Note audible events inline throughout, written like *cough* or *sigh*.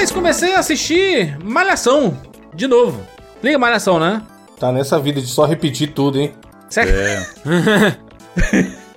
Mas comecei a assistir Malhação de novo. Liga Malhação, né? Tá nessa vida de só repetir tudo, hein? Certo? É.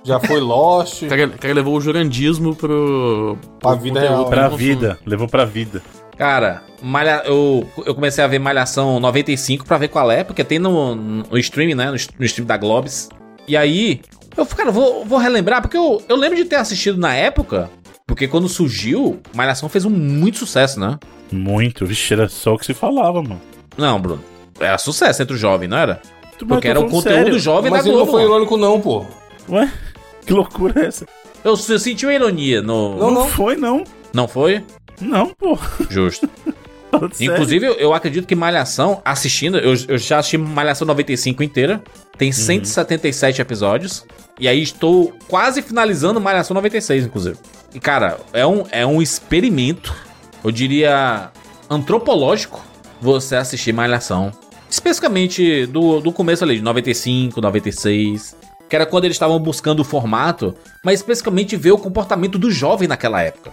*laughs* Já foi Lost. O cara, cara levou o jurandismo pro. Pra pro vida conteúdo real. Pra consumo. vida. Levou pra vida. Cara, malha... eu, eu comecei a ver Malhação 95 pra ver qual é, porque tem no, no stream, né? No, no stream da Globes. E aí, eu, cara, vou, vou relembrar, porque eu, eu lembro de ter assistido na época, porque quando surgiu, Malhação fez um muito sucesso, né? Muito. Vixe, era só o que se falava, mano. Não, Bruno. Era sucesso entre o jovem, não era? Tu- Porque mas era o conteúdo sério. jovem Mas da ele não Globo. foi irônico, não, pô. Ué? *laughs* Que loucura é essa? Eu, eu senti uma ironia no. Não, Não, não. foi, não. Não foi? Não, pô. Justo. *laughs* Inclusive, eu, eu acredito que Malhação, assistindo, eu, eu já assisti Malhação 95 inteira. Tem 177 episódios. E aí estou quase finalizando Malhação 96, inclusive. E, cara, é um, é um experimento, eu diria, antropológico, você assistir Malhação. Especificamente do, do começo ali, de 95, 96. Que era quando eles estavam buscando o formato, mas especificamente ver o comportamento do jovem naquela época.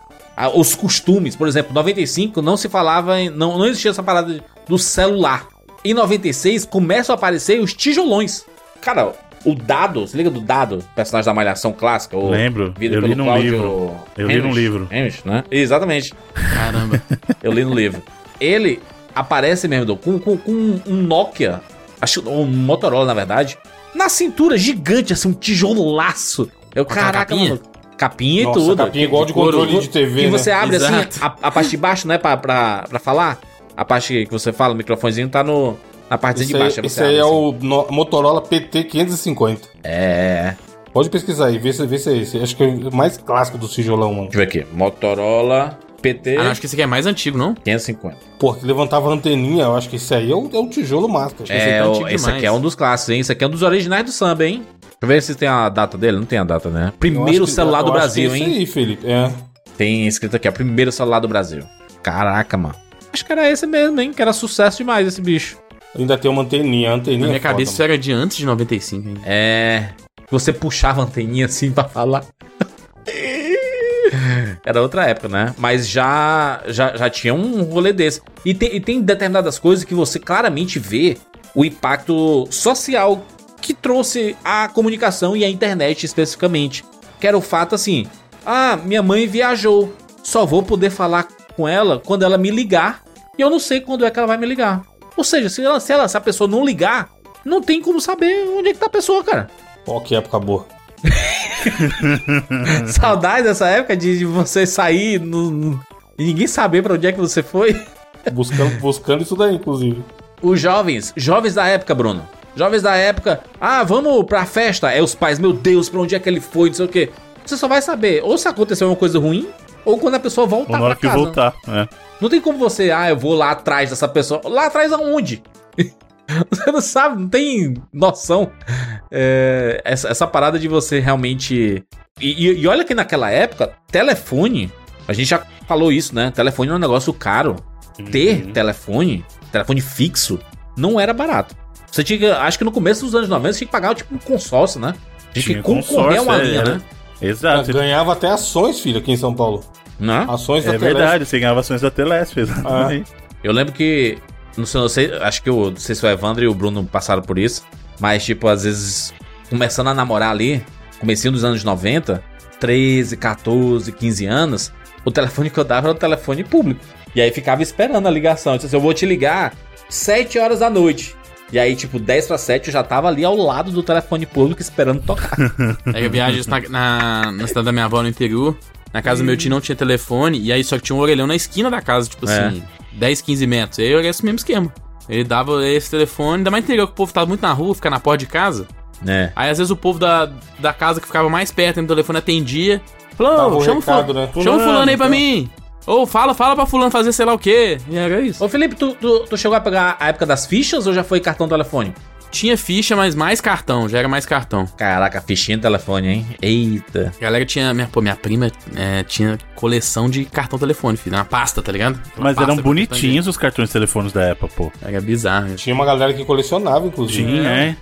Os costumes, por exemplo, 95 não se falava, em, não, não existia essa parada do celular. Em 96 começam a aparecer os tijolões. Cara, o Dado, se liga do Dado, personagem da Malhação clássica? O, Lembro, vindo eu li pelo num Cláudio livro. Eu li num Hamish, livro. Hamish, né? Exatamente. Caramba. *laughs* Eu li no livro. Ele aparece mesmo com, com, com um Nokia, acho um Motorola na verdade, na cintura gigante, assim, um tijolaço. Eu, Com aquela caraca, capinha? mano. Capinha e Nossa, tudo. capinha igual de controle de TV, Que né? você abre Exato. assim, a, a parte de baixo, né, pra, pra, pra falar. A parte que você fala, o microfonezinho tá no, na Esse de baixo. aí esse você aí é assim. o no- Motorola PT550. É. Pode pesquisar aí, vê se, vê se é esse. Acho que é o mais clássico do tijolão, mano. Deixa eu ver aqui. Motorola PT Ah, não, acho que esse aqui é mais antigo, não? 550. Pô, que levantava a anteninha, eu acho que esse aí é o, é o tijolo esse É, aqui é o- antigo esse aqui é um dos clássicos, hein? Esse aqui é um dos originais do samba, hein? Deixa eu ver se tem a data dele. Não tem a data, né? Primeiro que- celular eu do Brasil, que é hein? Isso aí, Felipe. É. Tem escrito aqui, ó. Primeiro celular do Brasil. Caraca, mano. Acho que era esse mesmo, hein? Que era sucesso demais esse bicho. Ainda tem uma anteninha, a anteninha. Na minha é foda, cabeça isso mano. era de antes de 95, hein? É. Você puxava a anteninha assim pra falar. *laughs* Era outra época, né? Mas já, já, já tinha um rolê desse. E tem, e tem determinadas coisas que você claramente vê o impacto social que trouxe a comunicação e a internet especificamente. Que era o fato assim: ah, minha mãe viajou. Só vou poder falar com ela quando ela me ligar. E eu não sei quando é que ela vai me ligar. Ou seja, se, ela, se, ela, se a pessoa não ligar, não tem como saber onde é que tá a pessoa, cara. Ó, que época boa. *laughs* Saudade dessa época de, de você sair no- no- e ninguém saber pra onde é que você foi. Buscando, buscando isso daí, inclusive. Os jovens, jovens da época, Bruno. Jovens da época, ah, vamos pra festa. É os pais, meu Deus, pra onde é que ele foi, não sei o quê. Você só vai saber ou se aconteceu uma coisa ruim, ou quando a pessoa voltar Ou na hora pra que casa. voltar. É. Não tem como você, ah, eu vou lá atrás dessa pessoa. Lá atrás aonde? *laughs* você não sabe, não tem noção. É, essa, essa parada de você realmente. E, e- e olha que naquela época, telefone. A gente já falou isso, né? Telefone é um negócio caro. Ter Uhum. telefone, telefone fixo, não era barato. Você tinha que, acho que no começo dos anos 90 você tinha que pagar tipo um consórcio, né? Tinha que Tinha concorrer a uma consórcio, é, linha, era- né? Exato. Ganhava até ações, filho, aqui em São Paulo. Né? Ações da É Telesp. verdade, você ganhava ações da Telesp, exatamente. Eu lembro que. Não sei, não sei, acho que eu não sei se o Evandro e o Bruno passaram por isso. Mas, tipo, às vezes, começando a namorar ali, comecinho dos anos 90, 13, 14, 15 anos, o telefone que eu dava era o telefone público. E aí ficava esperando a ligação. Eu disse assim, eu vou te ligar 7 horas da noite. E aí, tipo, 10 para 7 eu já tava ali ao lado do telefone público esperando tocar. Aí *laughs* eu viajo na, na, na cidade da minha avó no interior. Na casa do meu tio não tinha telefone. E aí só que tinha um orelhão na esquina da casa, tipo É. assim, 10, 15 metros. E aí era esse mesmo esquema. Ele dava esse telefone, ainda mais interior que o povo tava muito na rua, ficar na porta de casa. né? Aí às vezes o povo da, da casa que ficava mais perto do telefone atendia. Falou, o chama, o recado, fulano, né? chama o fulano aí pra Fulano, mim. Ou fala, fala pra fulano fazer sei lá o quê. E era isso. Ô Felipe, tu, tu, tu chegou a pegar a época das fichas ou já foi cartão telefone? Tinha ficha, mas mais cartão, já era mais cartão. Caraca, fichinha de telefone, hein? Eita. A galera tinha. Minha, pô, minha prima é, tinha coleção de cartão telefone, filho. Uma pasta, tá ligado? Uma Mas eram bonitinhos os cartões de telefones da época, pô. Era bizarro. Tinha uma galera que colecionava, inclusive. Tinha, é.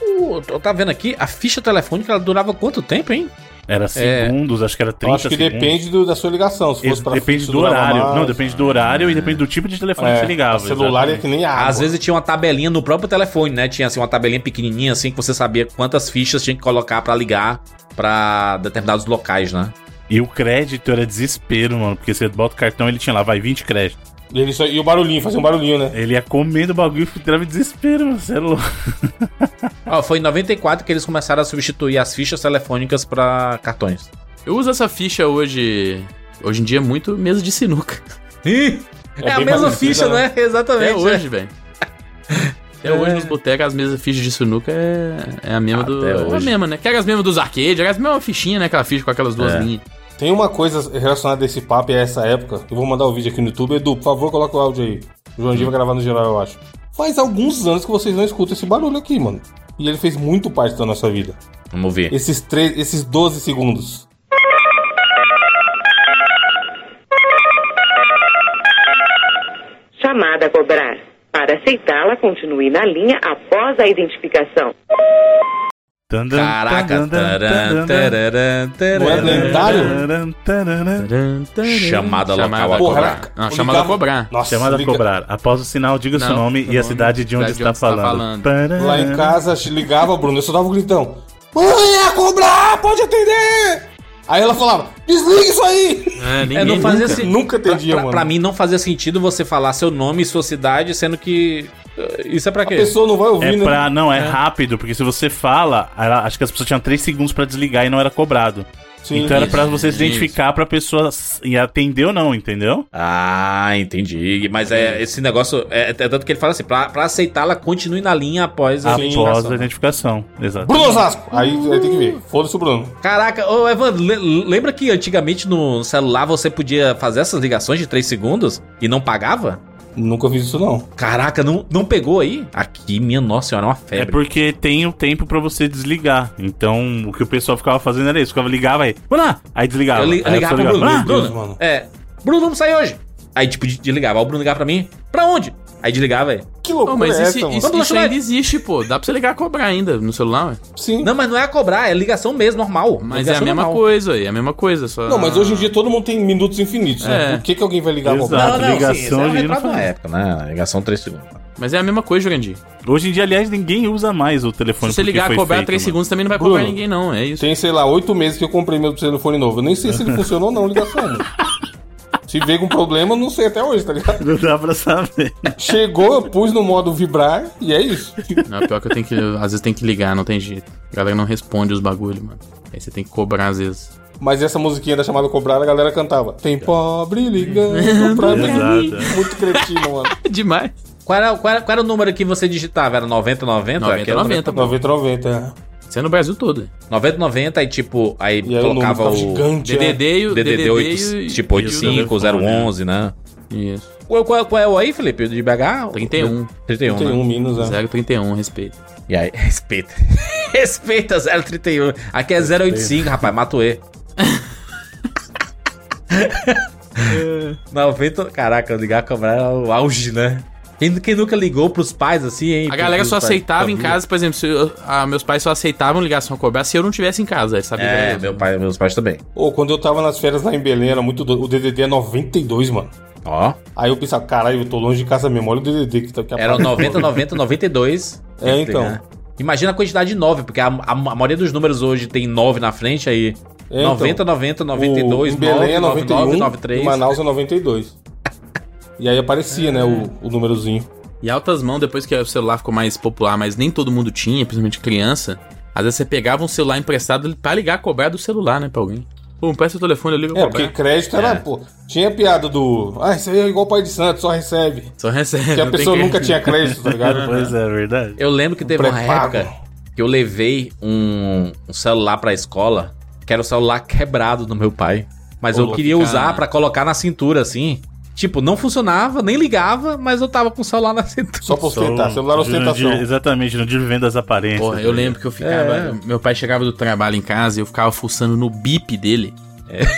Uh, eu tá vendo aqui, a ficha telefônica ela durava quanto tempo, hein? Era segundos, acho que era 30 Eu acho que segundos. depende do- da sua ligação. Se fosse pra depende do horário. mais. Não, depende do horário e depende do tipo de telefone que É, você ligava. celular é exatamente. que nem água. Às vezes tinha uma tabelinha no próprio telefone, né? Tinha assim uma tabelinha pequenininha assim que você sabia quantas fichas tinha que colocar pra ligar pra determinados locais, né? E o crédito era desespero, mano. Porque você bota o cartão ele tinha lá, vai 20 créditos. E, ele só- e o barulhinho, fazia um barulhinho, né? Ele ia comendo o bagulho e em desespero, mano. Você é louco. *laughs* Ó, foi em 94 que eles começaram a substituir as fichas telefônicas pra cartões. Eu uso essa ficha hoje. Hoje em dia muito mesa de sinuca. É, a bem mesma ficha, né? né? *laughs* Exatamente. Até hoje, velho. Até É. hoje nos botecos as mesmas fichas de sinuca é, é a mesma do. Até É a hoje. mesma, né? Que é as mesmas dos arcades, é as mesmas fichinhas, né? Aquela ficha com aquelas duas É. linhas. Tem uma coisa relacionada a esse papo e a essa época. Eu vou mandar o vídeo aqui no YouTube. Edu, por favor, coloca o áudio aí. O João G vai gravar no geral, eu acho. Faz alguns anos que vocês não escutam esse barulho aqui, mano. E ele fez muito parte da nossa vida. Vamos ver. Esses, três, esses 12 segundos. Chamada a cobrar. Para aceitá-la, continue na linha após a identificação. Caraca. Não é lendário? Chamada local a cobrar. Não, chamada a cobrar. Nossa, Chamada a cobrar. Após o sinal, diga seu nome e a cidade de onde está tá falando. falando. Lá em casa, ligava, Bruno, eu só dava um gritão. Mãe, é a cobrar, pode atender! Aí ela falava, desliga isso aí! É, ninguém É, não fazia nunca. assim. Nunca Pra, entendia, pra- mano. pra mim não fazia sentido você falar seu nome e sua cidade, sendo que. eh, Isso é pra A quê? pessoa não vai ouvir, É né? pra. Não, é, rápido, porque se você fala, ela- acho que as pessoas tinham 3 segundos pra desligar e não era cobrado. Sim. então era pra você se isso. identificar pra pessoa e atender ou não, entendeu? Ah, entendi. Mas é esse negócio. É, é tanto que ele fala assim: pra, pra aceitá-la, continue na linha após a Após identificação. a identificação. Exato. Bruno Osasco! Aí, aí tem que ver. Foda-se o Bruno. Caraca, ô le- lembra que antigamente no celular você podia fazer essas ligações de 3 segundos e não pagava? Nunca fiz isso, não. Caraca, não, não pegou aí? Aqui, minha nossa senhora, é uma É febre. porque tem o tempo pra você desligar. Então, o que o pessoal ficava fazendo era isso. Ficava ligava aí. Vamos lá! Aí desligava. Eu li- Aí ligava pro Bruno. Bruno, Deus, mano. é. Bruno, vamos sair hoje. Aí, tipo, de- desligava. Aí o Bruno ligava pra mim. Pra onde? Aí desligava, aí. Que loucura mas é isso, essa, mano? isso, isso ainda existe, pô. Dá pra você ligar a cobrar ainda no celular, ué. Sim. Não, mas não é cobrar, é ligação mesmo, normal. Mas é a mesma normal. coisa, é a mesma coisa. Só... Não, mas hoje em dia todo mundo tem minutos infinitos, né? É. Por que, que alguém vai ligar Exato. cobrar? Não, não, ligação sim, é um não na faz. época, né? Ligação 3 segundos. Mas é a mesma coisa, Jurandir. Hoje em dia, aliás, ninguém usa mais o telefone Se você ligar a cobrar feito, 3 mano. segundos também não vai Bruno, cobrar ninguém, não. É isso. Tem, sei lá, oito meses que eu comprei meu telefone novo. Eu nem sei se ele funcionou ou não, ligação. *laughs* Se veio com problema, não sei até hoje, tá ligado? Não dá pra saber. Chegou, eu pus no modo vibrar e é isso. Não, pior que eu tenho que. Às vezes tem que ligar, não tem jeito. A galera não responde os bagulho, mano. Aí você tem que cobrar às vezes. Mas essa musiquinha da chamada cobrar, a galera cantava. Tem pobre ligando pra mim. *laughs* Exato. Muito cretino, mano. É *laughs* demais. Qual era, qual, era, qual era o número que você digitava? Era 9090? 90, Aquele 90, pô. 90, 90, é. Isso é no Brasil todo. 9090 e tipo, aí E aí o número colocava ficava o gigante, é. DDD e o DDD DDD 8, e- tipo e o 85, telefone, 011, né? Isso. Qual, qual, qual é o aí, Felipe? De BH? 31. 31, Tem né? um Minas, é. 031, respeito. E aí, *laughs* respeita. *laughs* respeita 031. Aqui é 085, rapaz, Matuê. *laughs* 90, caraca, ligar cobrar é o auge, né? Quem, quem nunca ligou pros pais assim, hein? A galera só aceitava em casa, por exemplo, se eu- ah, meus pais só aceitavam ligação a cobrar se eu não tivesse em casa. Que É, meu eu. pai, meus pais também. Ô, quando eu tava nas férias lá em Belém, era muito doido. O DDD é 92, mano. Ó, Aí eu pensava, caralho, eu tô longe de casa mesmo. Olha o DDD que tá aqui. era o 90, 90, 92. É, então. né? Imagina a quantidade de 9, porque a, a- a maioria dos números hoje tem 9 na frente aí. É, 90, então. 90, 92, o, em Belém 9, é 99, 91, 93. em Manaus é 92. E aí aparecia, né, o, o númerozinho. E altas mãos, depois que o celular ficou mais popular, mas nem todo mundo tinha, principalmente criança. Às vezes você pegava um celular emprestado pra ligar a cobrar do celular, né, pra alguém. Pô, me presta o telefone, eu ligo É, cobrar. porque crédito era, É. pô, tinha piada do, ah, isso aí é igual pai de santo, só recebe. Só recebe. Porque a pessoa que- nunca tinha crédito, tá ligado? *laughs* Pois é, verdade. Eu lembro que teve uma época que eu levei um, um celular pra escola, que era o celular quebrado do meu pai. Mas Ô, eu queria cara. usar pra colocar na cintura, assim. Tipo, não funcionava, nem ligava, mas eu tava com o celular na cintura. Só pra ostentar, celular ostentação. Exatamente, no dia de venda das aparências. Porra, eu lembro que eu ficava. Meu pai chegava do trabalho em casa e eu ficava fuçando no bip dele.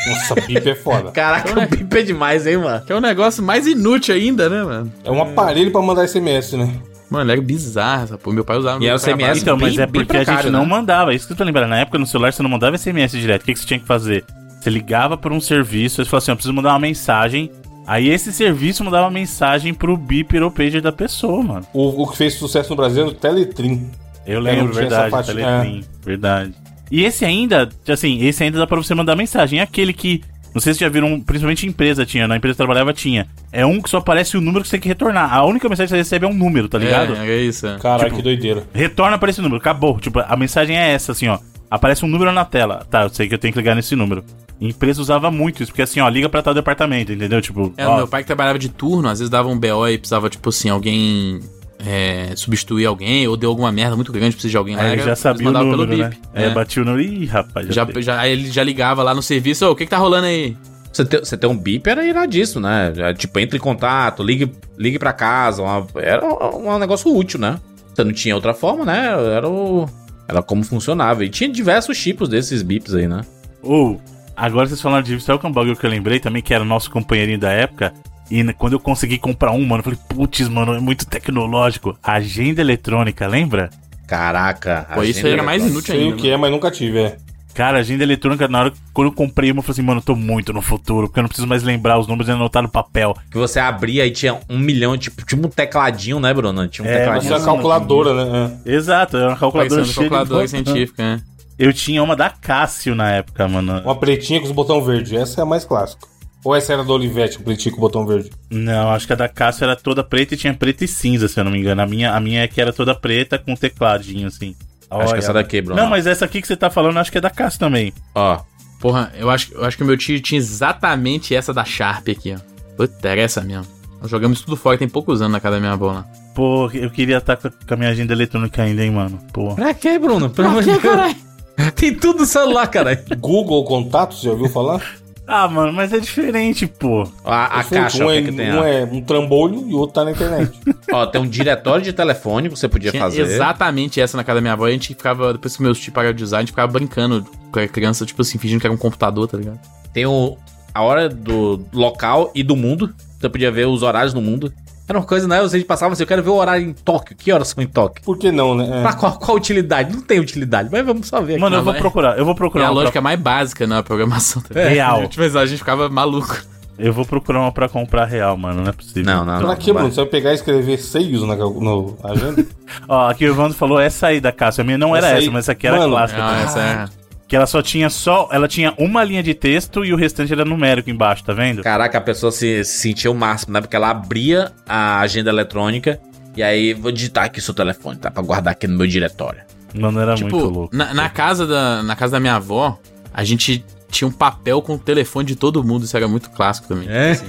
Nossa, bip é foda. *laughs* Caraca, o bip é demais, hein, mano? Que é um negócio mais inútil ainda, né, mano? É um aparelho pra mandar SMS, né? Mano, era bizarro, essa porra. Meu pai usava E é o trabalho. CMS Então, mas bem- é bem porque a gente não né? mandava. É isso que eu tô lembrando. Na época no celular você não mandava SMS direto. O que, que você tinha que fazer? Você ligava por um serviço, você falou assim: eu preciso mandar uma mensagem. Aí esse serviço mandava mensagem pro beeper ou pager da pessoa, mano. O, o que fez sucesso no Brasil é o Teletrim. Eu É, lembro, essa verdade, parte- Teletrim, verdade. E esse ainda, assim, esse ainda dá pra você mandar mensagem. É aquele que, não sei se já viram, principalmente empresa tinha, na empresa que eu trabalhava tinha. É um que só aparece o número que você tem que retornar. A única mensagem que você recebe é um número, tá ligado? É, é isso. é. Caralho, Tipo, que doideira. Retorna para esse número, acabou. Tipo, a mensagem é essa, assim, ó. Aparece um número na tela. Tá, eu sei que eu tenho que ligar nesse número. Empresa usava muito isso, porque assim, ó, liga pra tal departamento, entendeu? Tipo, É, ó, o meu pai que trabalhava de turno, às vezes dava um BO e precisava, tipo assim, alguém é, substituir alguém, ou deu alguma merda muito grande, precisa de alguém lá. aí ele já sabia o número, né? bip. Aí É. batia o número, ih, rapaz. Já, Já, já, aí ele já ligava lá no serviço, ô, o que que tá rolando aí? Você ter, você ter um bip era iradíssimo, né? É, Tipo, entre em contato, ligue, ligue pra casa. uma- era um, um negócio útil, né? Você não tinha outra forma, né? Era o. Era como funcionava. E tinha diversos tipos desses bips aí, né? Ou, agora vocês falaram de sabe qual é um bagulho que eu lembrei também, que era o nosso companheirinho da época. E quando eu consegui comprar um, mano, eu falei, putz, mano, é muito tecnológico. Agenda eletrônica, lembra? Caraca. Pô, isso agenda aí era mais inútil Sei ainda. o que é, mas nunca tive, é. Cara, agenda eletrônica, na hora quando eu comprei uma, eu falei assim, mano, eu tô muito no futuro, porque eu não preciso mais lembrar os números e anotar no papel. Que você abria e tinha um milhão, tipo, tinha um tecladinho, né, Bruno? Tinha um É, tecladinho. Mas é a Mano, calculadora, né? Exato, era uma calculadora cheia de calculadora botão. científica, né? Eu tinha uma da Cássio na época, mano. Uma pretinha com os botão verde. Essa é a mais clássica. Ou essa era do Olivetti, o pretinho com o botão verde? Não, acho que a da Cássio era toda preta e tinha preta e cinza, se eu não me engano. A minha, a minha é que era toda preta com tecladinho, assim. Acho que essa daqui, Bruno. Não, mas essa aqui que você tá falando, acho que é da Cássio também. Ó, Porra, eu acho, eu acho que o meu tio tinha exatamente essa da Sharp aqui, ó. Puta, era essa mesmo. Nós jogamos isso tudo fora, tem poucos anos na casa da minha avó lá. Pô, eu queria estar com a- com a minha agenda eletrônica ainda, hein, mano. Pô. pra quê, Bruno? Pelo amor de Deus. *laughs* Tem tudo no celular, cara. Google Contatos, já ouviu falar? Ah, mano, mas é diferente, pô. A, a caixa, um, o que, é, que tem? um é um trambolho e o outro tá na internet. *laughs* Ó, tem um diretório de telefone que você podia Tinha fazer. exatamente essa na casa da minha avó. E a gente ficava, depois que meus tios pararam de usar, a gente ficava brincando com a criança, tipo assim, fingindo que era um computador, tá ligado? Tem o, a hora do local e do mundo. Você podia ver os horários no mundo. Era uma coisa, né? A gente passava assim, eu quero ver o horário em Tóquio. Que horas são em Tóquio? Por que não, né? É. Pra qual, qual utilidade? Não tem utilidade, mas vamos só ver aqui. Mano, eu Não, vou procurar, eu vou É procurar a uma lógica mais básica na programação. Tá ligado? Real. *laughs* Tipo, a gente ficava maluco. pra... Eu vou procurar uma pra comprar real, mano, não é possível. Não, não, Pra não. que, vai. Bruno? Você vai pegar e escrever seios na no agenda? *laughs* Ó, aqui o Evandro falou essa aí da Cássio. A minha não era Essa essa, aí- mas essa aqui era Mano, clássica. Não, também. essa é. Que ela só tinha só. Ela tinha uma linha de texto e o restante era numérico embaixo, tá vendo? Caraca, a pessoa se, se sentia o máximo, né? Porque ela abria a agenda eletrônica e aí vou digitar aqui seu telefone, tá? Pra guardar aqui no meu diretório. Mano, era Tipo, muito louco. na, na casa da, na casa da minha avó, a gente tinha um papel com o telefone de todo mundo. Isso era muito clássico também. É? Assim,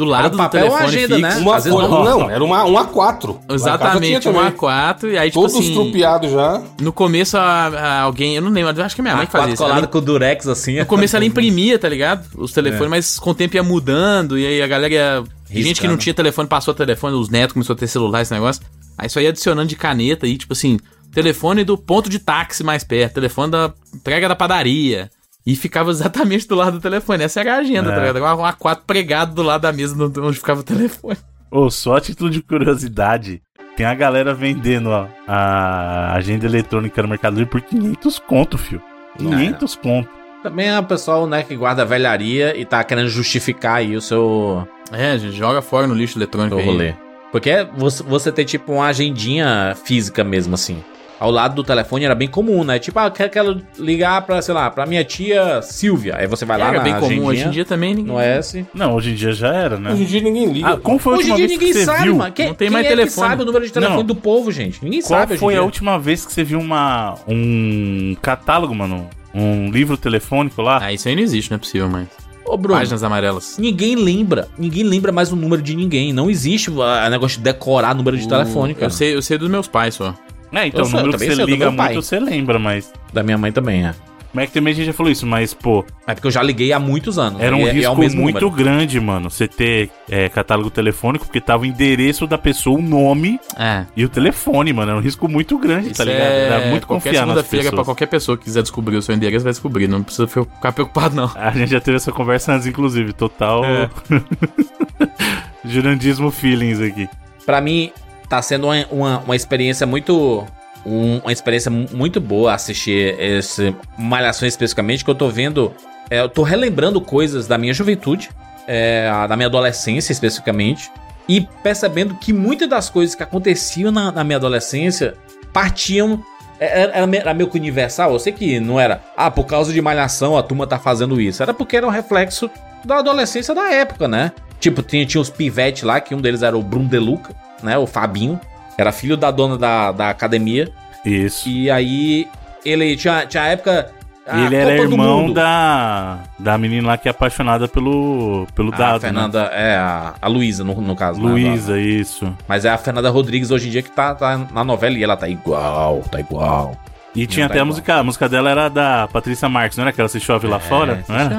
do lado Era um papel do ou telefone agenda, fixo. né? Uma Às vezes folha- não. não, era uma, um A4. Lá em casa Exatamente, um também. A4. E aí, tipo Todos assim, já. no começo a- a alguém, eu não lembro, acho que é minha mãe que fazia quatro isso. Ela colado com o durex assim. No começo ela *laughs* imprimia, tá ligado? Os telefones, mas com o tempo ia mudando, e aí a galera ia. Gente que não tinha telefone passou telefone, os netos começou a ter celular, esse negócio. Aí só ia adicionando de caneta e, tipo assim, telefone do ponto de táxi mais perto, telefone da entrega da padaria. E ficava exatamente do lado do telefone. Essa era a agenda, É. tá ligado? Era Um A4 pregado do lado da mesa onde ficava o telefone. Ô, só a título de curiosidade, tem a galera vendendo ó, a agenda eletrônica no Mercado Livre por 500 conto, fio. 500 conto. Também é o pessoal, né, que guarda velharia e tá querendo justificar aí o seu, É, gente, joga fora no lixo eletrônico rolê. Porque é você, você ter, tipo, uma agendinha física mesmo, assim. Ao lado do telefone era bem comum, né? Tipo, ah, eu quero- quero ligar pra, sei lá, pra minha tia Silvia. Aí você vai lá Era na bem comum, hoje em dia também ninguém. no S. Não, hoje em dia já era, né? Hoje em dia ninguém liga. Ah, qual foi a Hoje em última dia vez ninguém que você sabe, viu? mano. Quem, Não tem quem mais é telefone. que sabe o número de telefone Não. do povo, gente? Ninguém Qual sabe hoje em foi a última vez que você viu uma um catálogo, mano? Um livro telefônico lá? Ah, isso aí não existe, não é possível mais. Ô, Bruno, Páginas amarelas. ninguém lembra. Ninguém lembra mais o número de ninguém. Não existe o negócio de decorar número de telefone, cara. Eu sei, eu sei dos meus pais só. É, então Eu o número que você liga muito, você lembra, mas. Da minha mãe também, é. Mas é que também a gente já falou isso, mas, pô, É porque eu já liguei há muitos anos. era um e é- é risco mesmo muito número. grande, mano, você ter é, catálogo telefônico, porque tava o endereço da pessoa, o nome É. e o telefone, mano. Era um risco muito grande, tá ligado? Era muito qualquer confiar nas segunda-feira pra qualquer pessoa que quiser descobrir o seu endereço vai descobrir, não precisa ficar preocupado não. A gente já teve essa conversa antes, inclusive. Total. É. *laughs* Jurandismo feelings aqui. Pra mim, tá sendo uma, uma, uma experiência muito. um- uma experiência mu- muito boa assistir esse Malhação especificamente, que eu tô vendo. é, eu tô relembrando coisas da minha juventude, é, da minha adolescência especificamente, e percebendo que muitas das coisas que aconteciam na, na minha adolescência partiam. é, Era, era me- era meio que universal. Eu sei que não era, ah, por causa de malhação a turma tá fazendo isso. Era porque era um reflexo da adolescência da época, né? Tipo, tinha, tinha os pivetes lá, que um deles era o Bruno De Luca, né? O Fabinho. Era filho da dona da, da academia. Isso. E aí, ele tinha, tinha época. A ele era Copa do irmão da, da menina lá que é apaixonada pelo, pelo A Dado. né? Fernanda, é, a, a Luísa, no, no caso. né? Luísa, isso. Mas é a Fernanda Rodrigues hoje em dia que tá, tá na novela e ela tá igual, tá igual. E tinha tá até a música, a música dela era da Patrícia Marques, não era aquela Se Chove Lá Fora? Não era?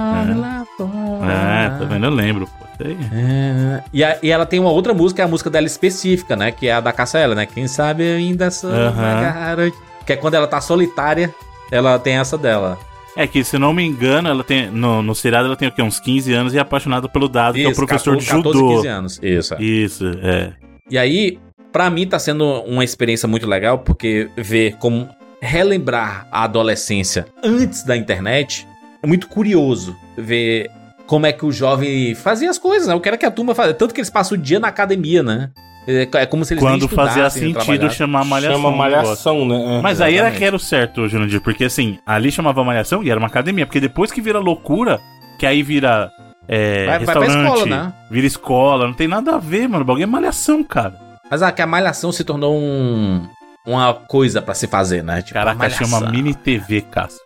É, é tá vendo? Eu lembro, pô. Isso. É, e, a- e ela tem uma outra música, é a música dela específica, né? Que é a da Cassiela, né? Quem sabe eu ainda sou garota. Que é quando ela tá solitária, ela tem essa dela. É que, se não me engano, ela tem. No, no seriado ela tem o quê? Uns 15 anos e é apaixonada pelo Dado, que é o professor de 14, judô. 15 anos. Isso. é. Isso, é. E aí, pra mim tá sendo uma experiência muito legal, porque ver como relembrar a adolescência antes da internet é muito curioso. Ver como é que o jovem fazia as coisas, né? O que era que a turma fazia. Tanto que eles passam o dia na academia, né? É é como se eles nem Quando fazia sentido chamar malhação. Chama negócio. malhação, né? É. Mas aí era Exatamente. que era o certo, Jurandir, porque assim, ali chamava malhação e era uma academia, porque depois que vira loucura, que aí vira é, Vai- vai pra restaurante, escola, né? vira escola, não tem nada a ver, mano, o bagulho é malhação, cara. Mas ah, que a malhação se tornou um, uma coisa pra se fazer, né? Tipo, a Caraca, malhação. chama mini TV, Cássio.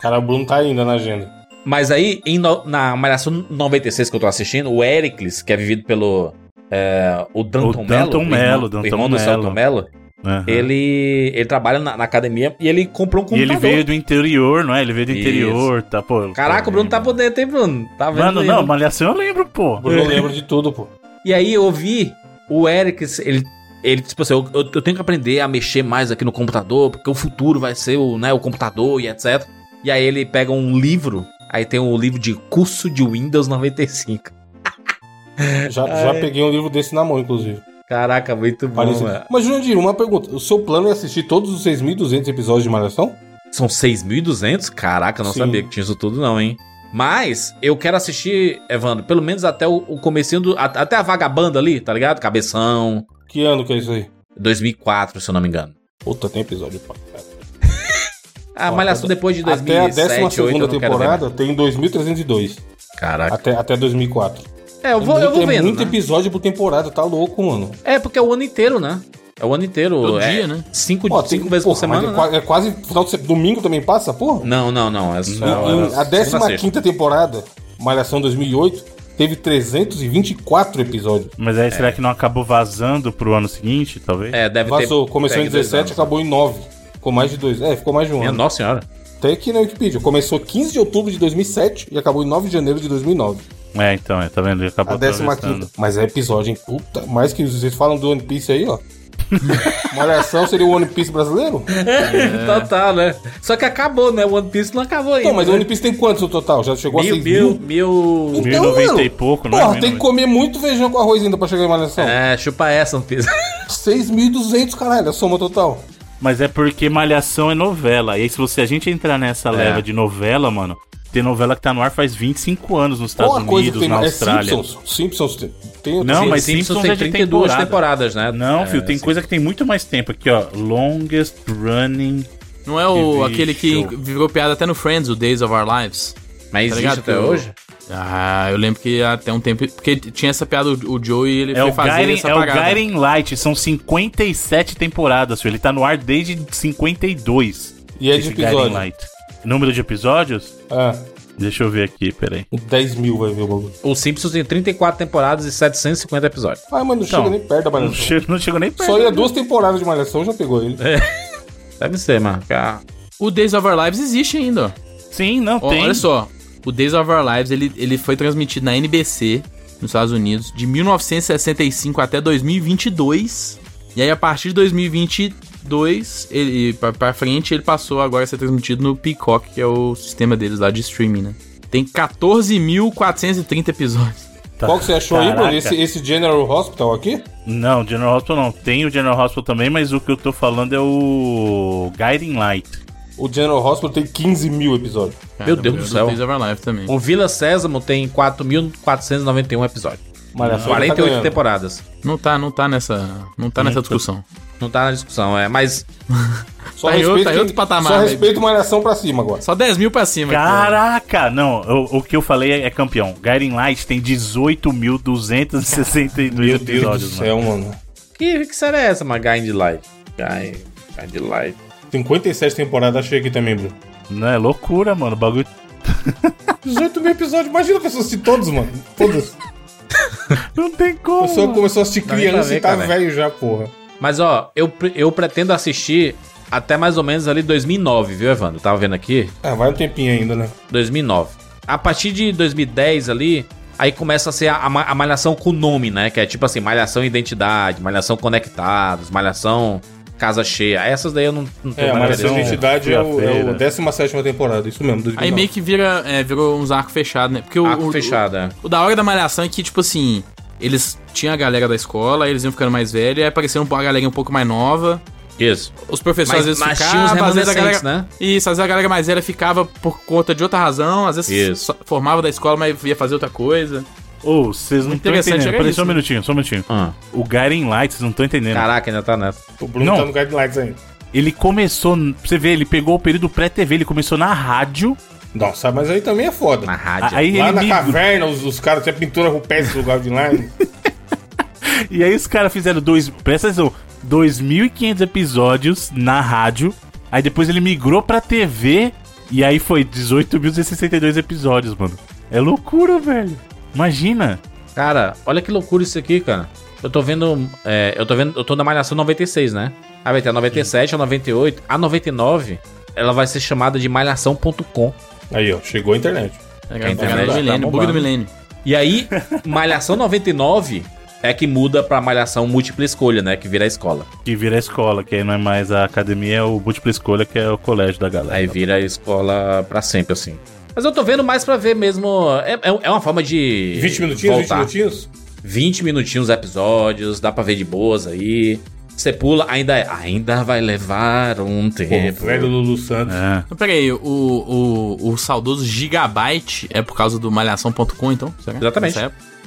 Cara, o Bruno tá ainda na agenda. Mas aí, em no- na Malhação 96 que eu tô assistindo, o Ericles, que é vivido pelo. é, o Danton O Mello. Danton Mello, o Danton irmão do. Celton Mello. Aham. Ele, ele trabalha na, na academia e ele comprou um E computador. ele veio do interior, não é? Ele veio do Isso. interior, tá, pô. Caraca, o Bruno tá por dentro, hein, Bruno? Tá vendo Mano, aí, não, malhação eu lembro, pô. O Bruno lembra de tudo, pô. E aí eu vi o Ericles, ele. Ele, tipo assim, eu, eu- eu tenho que aprender a mexer mais aqui no computador, porque o futuro vai ser o, né, o computador e etc. E aí ele pega um livro, aí tem um livro de curso de Windows 95. *laughs* Já, já peguei um livro desse na mão, inclusive. Caraca, muito bom, Parece- mano. Mas, Jurandir, uma pergunta. O seu plano é assistir todos os 6.200 episódios de Malhação? São 6.200? Caraca, eu não Sim. sabia que tinha isso tudo não, hein? Mas eu quero assistir, Evandro, pelo menos até o, o comecinho do... a- Até a vagabanda ali, tá ligado? Cabeção. Que ano que é isso aí? 2004, se eu não me engano. Puta, tem episódio pra. *laughs* A Ó, Malhação depois de Até a 2007, 2008, 12 eu não quero ver temporada tem 2.302. mais. Caraca. Até, até 2004. É, eu vou, é eu muito, vou é vendo, muito né? episódio por temporada, tá louco, mano. É, porque é o ano inteiro, né? É o ano inteiro. Todo é dia, né? Cinco, Ó, cinco tem- vezes por porra, mas semana, é, né? é quase final de domingo também passa, porra? Não, não, não. É só, Em- em- é a segunda 15 sexta. temporada, Malhação 2008, teve 324 episódios. Mas aí será que não acabou vazando pro ano seguinte, talvez? É, deve Vazou, ter. começou em pego dois 17, anos. acabou em 9. Ficou mais de dois. É, ficou mais de um Minha ano. nossa senhora. Até aqui na Wikipedia. Começou 15 de outubro de 2007 e acabou em 9 de janeiro de 2009. É, então, é, tá vendo? Ele acabou A 15 atravessando. Mas é episódio, hein? Puta, mais que vocês falam do One Piece aí, ó. *laughs* Malhação seria o One Piece brasileiro? Total, né? Só que acabou, né? O One Piece não acabou ainda. Não, mas o né? One Piece tem quantos no total? Já chegou mil, a 6 mil, mil? mil. Então, 1090 mano, e pouco, não Porra, é? tem que comer muito feijão com arroz ainda pra chegar em Malhação. É, chupa essa, One Piece. *laughs* 6.200, caralho, a soma total. Mas é porque Malhação é novela. E aí, se você, a gente entrar nessa É. leva de novela, mano, tem novela que tá no ar faz 25 anos nos Estados Qual a coisa que Unidos, tem na mais? É Austrália. Simpsons. Simpsons tem, tem Não, mas Simpsons Simpsons tem é de 32 temporada. temporadas, né? Não, É, filho, tem sim. coisa que tem muito mais tempo aqui, ó. Longest running. Não é o, Que aquele que bicho. virou piada até no Friends, o Days of Our Lives? Mas Tá existe ligado até o- hoje? Ah, eu lembro que até um tempo. Porque tinha essa piada, o o Joey ele É foi o, fazer Guiding, essa é o apagada. Guiding Light, são 57 temporadas, filho. Ele tá no ar desde 52. E é de Guiding episódio. Light. Número de episódios? Ah, Deixa eu ver aqui, peraí. 10 mil vai ver o bagulho. O Simpsons tem 34 temporadas e 750 episódios. Ah, mas não Então, chega nem perto da Não Malhação. chego, não chego nem perto. Só ia duas temporadas de Malhação, já pegou ele. Deve ser, mano. O Days of Our Lives existe ainda, ó. Sim, não, Ó, tem. Olha só, o Days of Our Lives ele, ele foi transmitido na NBC, nos Estados Unidos, de 1965 até 2022. E aí, a partir de 2022, ele, pra, pra frente, ele passou agora a ser transmitido no Peacock, que é o sistema deles lá de streaming, né? Tem 14.430 episódios. Tá. Qual que você achou aí, Caraca. Bruno? Esse, esse General Hospital aqui? Não, General Hospital não. Tem o General Hospital também, mas o que eu tô falando é o Guiding Light. O General Hospital tem 15 mil episódios. Meu Deus do céu. O Vila Sésamo tem 4.491 episódios. Malhação já tá 48 ganhando. temporadas. Não tá, não tá nessa, não tá nessa discussão. Não tá na discussão, é. Mas *laughs* Só Tá em outro- respeito, tá outro patamar, Só velho. respeito Malhação pra cima agora. Só 10 mil pra cima. aqui. Caraca! Não, o, o que eu falei é, é campeão. Guiding Light tem 18.262 Meu Deus do episódios, mano. céu, mano. que, que série é essa, uma Guide Light? Guide, Guide Light. 57 temporadas, achei aqui também, Bruno. Não é loucura, mano. O bagulho. *laughs* 18 mil episódios. Imagina a pessoa assistir todos, mano. Todos. *laughs* Não tem A como. pessoa começou a assistir pra criança ver, e tá cara. velho já, porra. Mas ó, eu, eu pretendo assistir até mais ou menos ali 2009, viu, Evandro? Tava vendo aqui? Ah, vai um tempinho ainda, né? 2009. A partir de 2010 ali, aí começa a ser a, a malhação com nome, né? Que é tipo assim, malhação identidade, malhação conectados, malhação casa cheia. Essas daí eu não, não tô É, a mais Malhação querendo. Identidade é, o, é o 17 temporada, isso mesmo. 2009. Aí meio que vira, é, virou uns arcos fechados, né? Porque o, Arco o, fechado, é. o, o da hora da malhação é que, tipo assim, eles tinham a galera da escola, aí eles iam ficando mais velhos, aí apareceu uma galerinha um pouco mais nova. Isso. Os professores Mas- às vezes mas ficavam, às vezes a galera... né? Isso, às vezes a galera mais velha ficava por conta de outra razão, às vezes Isso. formava da escola, mas ia fazer outra coisa. Ô, vocês não estão entendendo. era Peraí, só um minutinho, só um minutinho. Ah. O Guiding Light, vocês não estão entendendo. Caraca, ainda tá nessa. O Bruno Não. tá no Guidelines ainda. Ele começou. Pra você ver, ele pegou o período pré-TV, ele começou na rádio. Nossa, mas aí também é foda. Na rádio. Aí Lá ele na migrou- caverna, os, os caras tinham pintura rupestre no Guidelines. *laughs* E aí os caras fizeram dois. Presta atenção, 2.500 episódios na rádio. Aí depois ele migrou pra TV. E aí foi 18.062 episódios, mano. É loucura, velho. Imagina. Cara, olha que loucura isso aqui, cara. Eu tô vendo. é, eu tô vendo. Eu tô na Malhação 96, né? Aí vai ter a 97, a 98. A 99, ela vai ser chamada de malhação.com. Aí, ó, chegou a internet. A galera internet do tá milênio, bug do milênio. E aí, Malhação 99 é que muda pra Malhação múltipla escolha, né? Que vira a escola. Que vira a escola, que aí não é mais a academia, é o múltipla escolha, que é o colégio da galera. Aí vira a escola pra sempre, assim. Mas eu tô vendo mais pra ver mesmo. É, é- é uma forma de. 20 minutinhos, 20 voltar. minutinhos? 20 minutinhos os episódios, dá pra ver de boas aí. Você pula, ainda, é- ainda vai levar um Pô, tempo. velho Lulu Santos. É. Então, peraí, o, o, o saudoso Gigabyte é por causa do malhação.com, então? Será? Exatamente.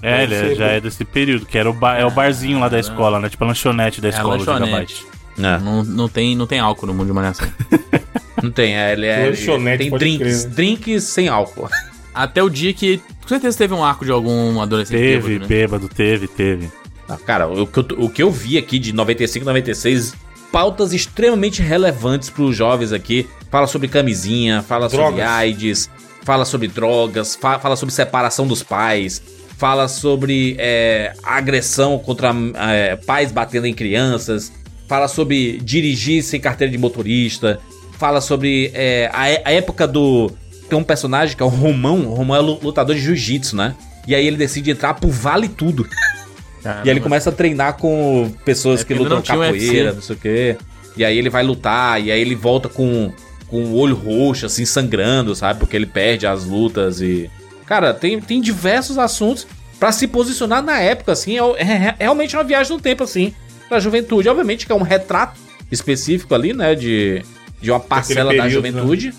É, ele é- já é desse período, que era o, bar, é o barzinho lá da escola, né? Tipo a lanchonete da É escola, o lanchonete. Gigabyte. É, Não, não, tem, não tem álcool no mundo de malhação. *laughs* não tem, é, ele é. Lanchonete, tem pode drinks, crer, né? drinks sem álcool. *laughs* Até o dia que. Com certeza teve um arco de algum adolescente Teve, bêbado, né? bêbado, teve, teve. Ah, Cara, o que, eu, o que eu vi aqui de 95 96, pautas extremamente relevantes pros jovens aqui. Fala sobre camisinha, fala sobre Drogas. AIDS, fala sobre drogas, fa- fala sobre separação dos pais, fala sobre é, agressão contra é, pais batendo em crianças, fala sobre dirigir sem carteira de motorista, fala sobre é, a, é- a época do. Tem um personagem que é o Romão, o Romão é lu- lutador de jiu-jitsu, né? E aí ele decide entrar pro Vale Tudo. Caramba. E aí ele começa a treinar com pessoas É, que lutam capoeira, UFC. não sei o quê. E aí ele vai lutar, e aí ele volta com, com o olho roxo, assim, sangrando, sabe? Porque ele perde as lutas e. Cara, tem, tem diversos assuntos pra se posicionar na época, assim. É, é- é realmente uma viagem no tempo, assim, pra juventude. Obviamente que é um retrato específico ali, né? De, de uma parcela da período, juventude. Né?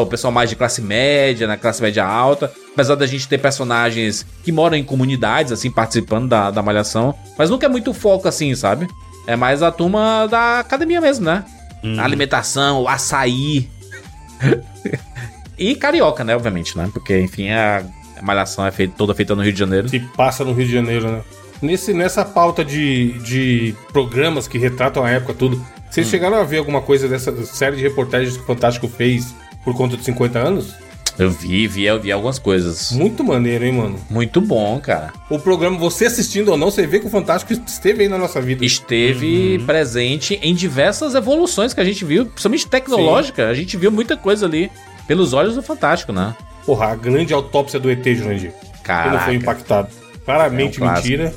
O pessoal mais de classe média, na classe média alta. Apesar da gente ter personagens que moram em comunidades, assim, participando da, da malhação. Mas nunca é muito foco, assim, sabe? É mais a turma da academia mesmo, né? A alimentação, o açaí. *laughs* e carioca, né? Obviamente, né? Porque, enfim, a, a malhação é feita, toda feita no Rio de Janeiro. Que passa no Rio de Janeiro, né? Nesse, nessa pauta de, de programas que retratam a época, tudo. Vocês Hum. chegaram a ver alguma coisa dessa série de reportagens que o Fantástico fez por conta de 50 anos? Eu vi, vi, eu vi algumas coisas. Muito maneiro, hein, mano? Muito bom, cara. O programa, você assistindo ou não, você vê que o Fantástico esteve aí na nossa vida. Esteve presente em diversas evoluções que a gente viu, principalmente tecnológica. A gente viu muita coisa ali pelos olhos do Fantástico, né? Porra, a grande autópsia do ET, Jurandir. Ele Caraca. foi impactado. Claramente É um mentira.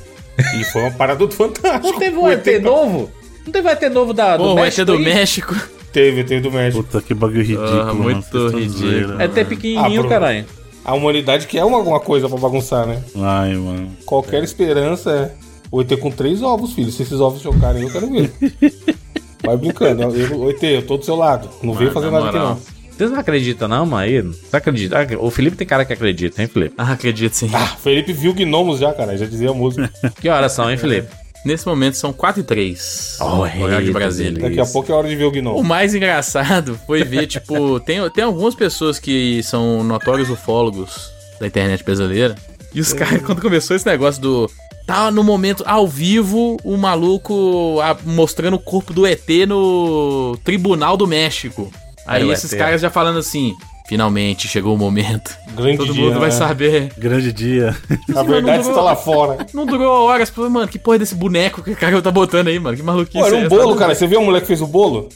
e foi uma parada do *laughs* Fantástico. Não teve um O ET tá- novo? Não teve um ET novo da, do Pô, México? ser do aí? México. Teve, teve do México. Puta que bagulho ridículo, Ah, mano. muito tão ridículo. zoeira, É mano. pequenininho, Ah, caralho. A humanidade quer uma, alguma coisa pra bagunçar, né? Ai, mano. Qualquer esperança é. O ET com três ovos, filho. Se esses ovos chocarem, eu quero ver. *laughs* Vai brincando. Eu, eu, ET, eu tô do seu lado. Não veio fazer na nada aqui, não. Vocês não acreditam, não, mano? Aí, Você acredita? Ah, O Felipe tem cara que acredita, hein, Felipe? Ah, acredito sim. Ah, Felipe viu gnomos já, cara. Já dizia a música. Que horas são, hein, Felipe? Nesse momento são 4 e 3. Oh, horário de Brasília. Daqui a pouco é hora de ver o O gnomo. mais engraçado foi ver, tipo, *laughs* tem, tem algumas pessoas que são notórios ufólogos da internet brasileira. E os caras, quando começou esse negócio do. Tá no momento, ao vivo, o maluco ah, mostrando o corpo do ET no Tribunal do México. Aí Aí o esses caras já falando assim: finalmente chegou o momento. Grande Todo dia, mundo vai né? saber. Grande dia. A verdade Não está lá fora. Não durou horas. Falei, mano, que porra desse boneco que o cara tá botando aí, mano? Que maluquice. Pô, era é um essa? bolo, cara. Você viu a mulher que fez o bolo?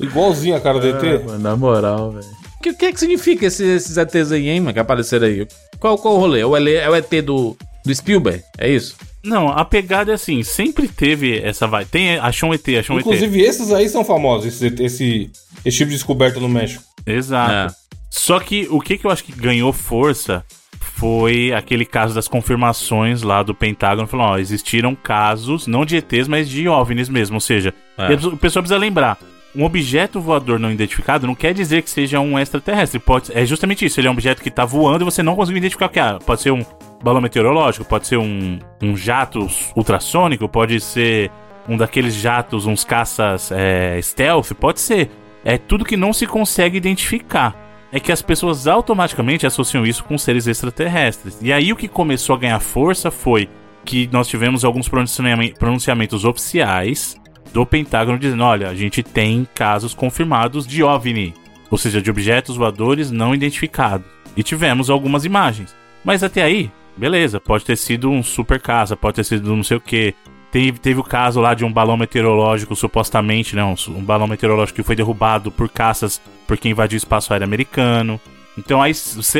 Igualzinho a cara do É, ET. mano, na moral, velho. O que, que é que significa esse- esses ETs aí, hein, mano, que apareceram aí? Qual, qual o rolê? É o, L- é o ET do, do Spielberg? É isso? Não, a pegada é assim, sempre teve essa vai. Tem, achou um ET, achou um ET. Inclusive, esses aí são famosos, esse, esse, esse tipo de descoberta no México. Exato. Só que o que, que eu acho que ganhou força foi aquele caso das confirmações lá do Pentágono. Falando, ó, existiram casos, não de ETs, mas de OVNIs mesmo. Ou seja, É. o pessoal precisa lembrar. Um objeto voador não identificado não quer dizer que seja um extraterrestre. Pode, é justamente isso. Ele é um objeto que tá voando e você não conseguiu identificar o que é. Pode ser um balão meteorológico, pode ser um, um jato ultrassônico, pode ser um daqueles jatos, uns caças é, stealth, pode ser. É tudo que não se consegue identificar. É que as pessoas automaticamente associam isso com seres extraterrestres. E aí o que começou a ganhar força foi que nós tivemos alguns pronunciame- pronunciamentos oficiais do Pentágono dizendo: olha, a gente tem casos confirmados de OVNI, ou seja, de objetos voadores não identificados. E tivemos algumas imagens. Mas até aí, beleza, pode ter sido um super casa, pode ter sido não sei o que. Teve, teve o caso lá de um balão meteorológico, supostamente, né? Um, um balão meteorológico que foi derrubado por caças por quem invadiu o espaço aéreo americano. Então aí,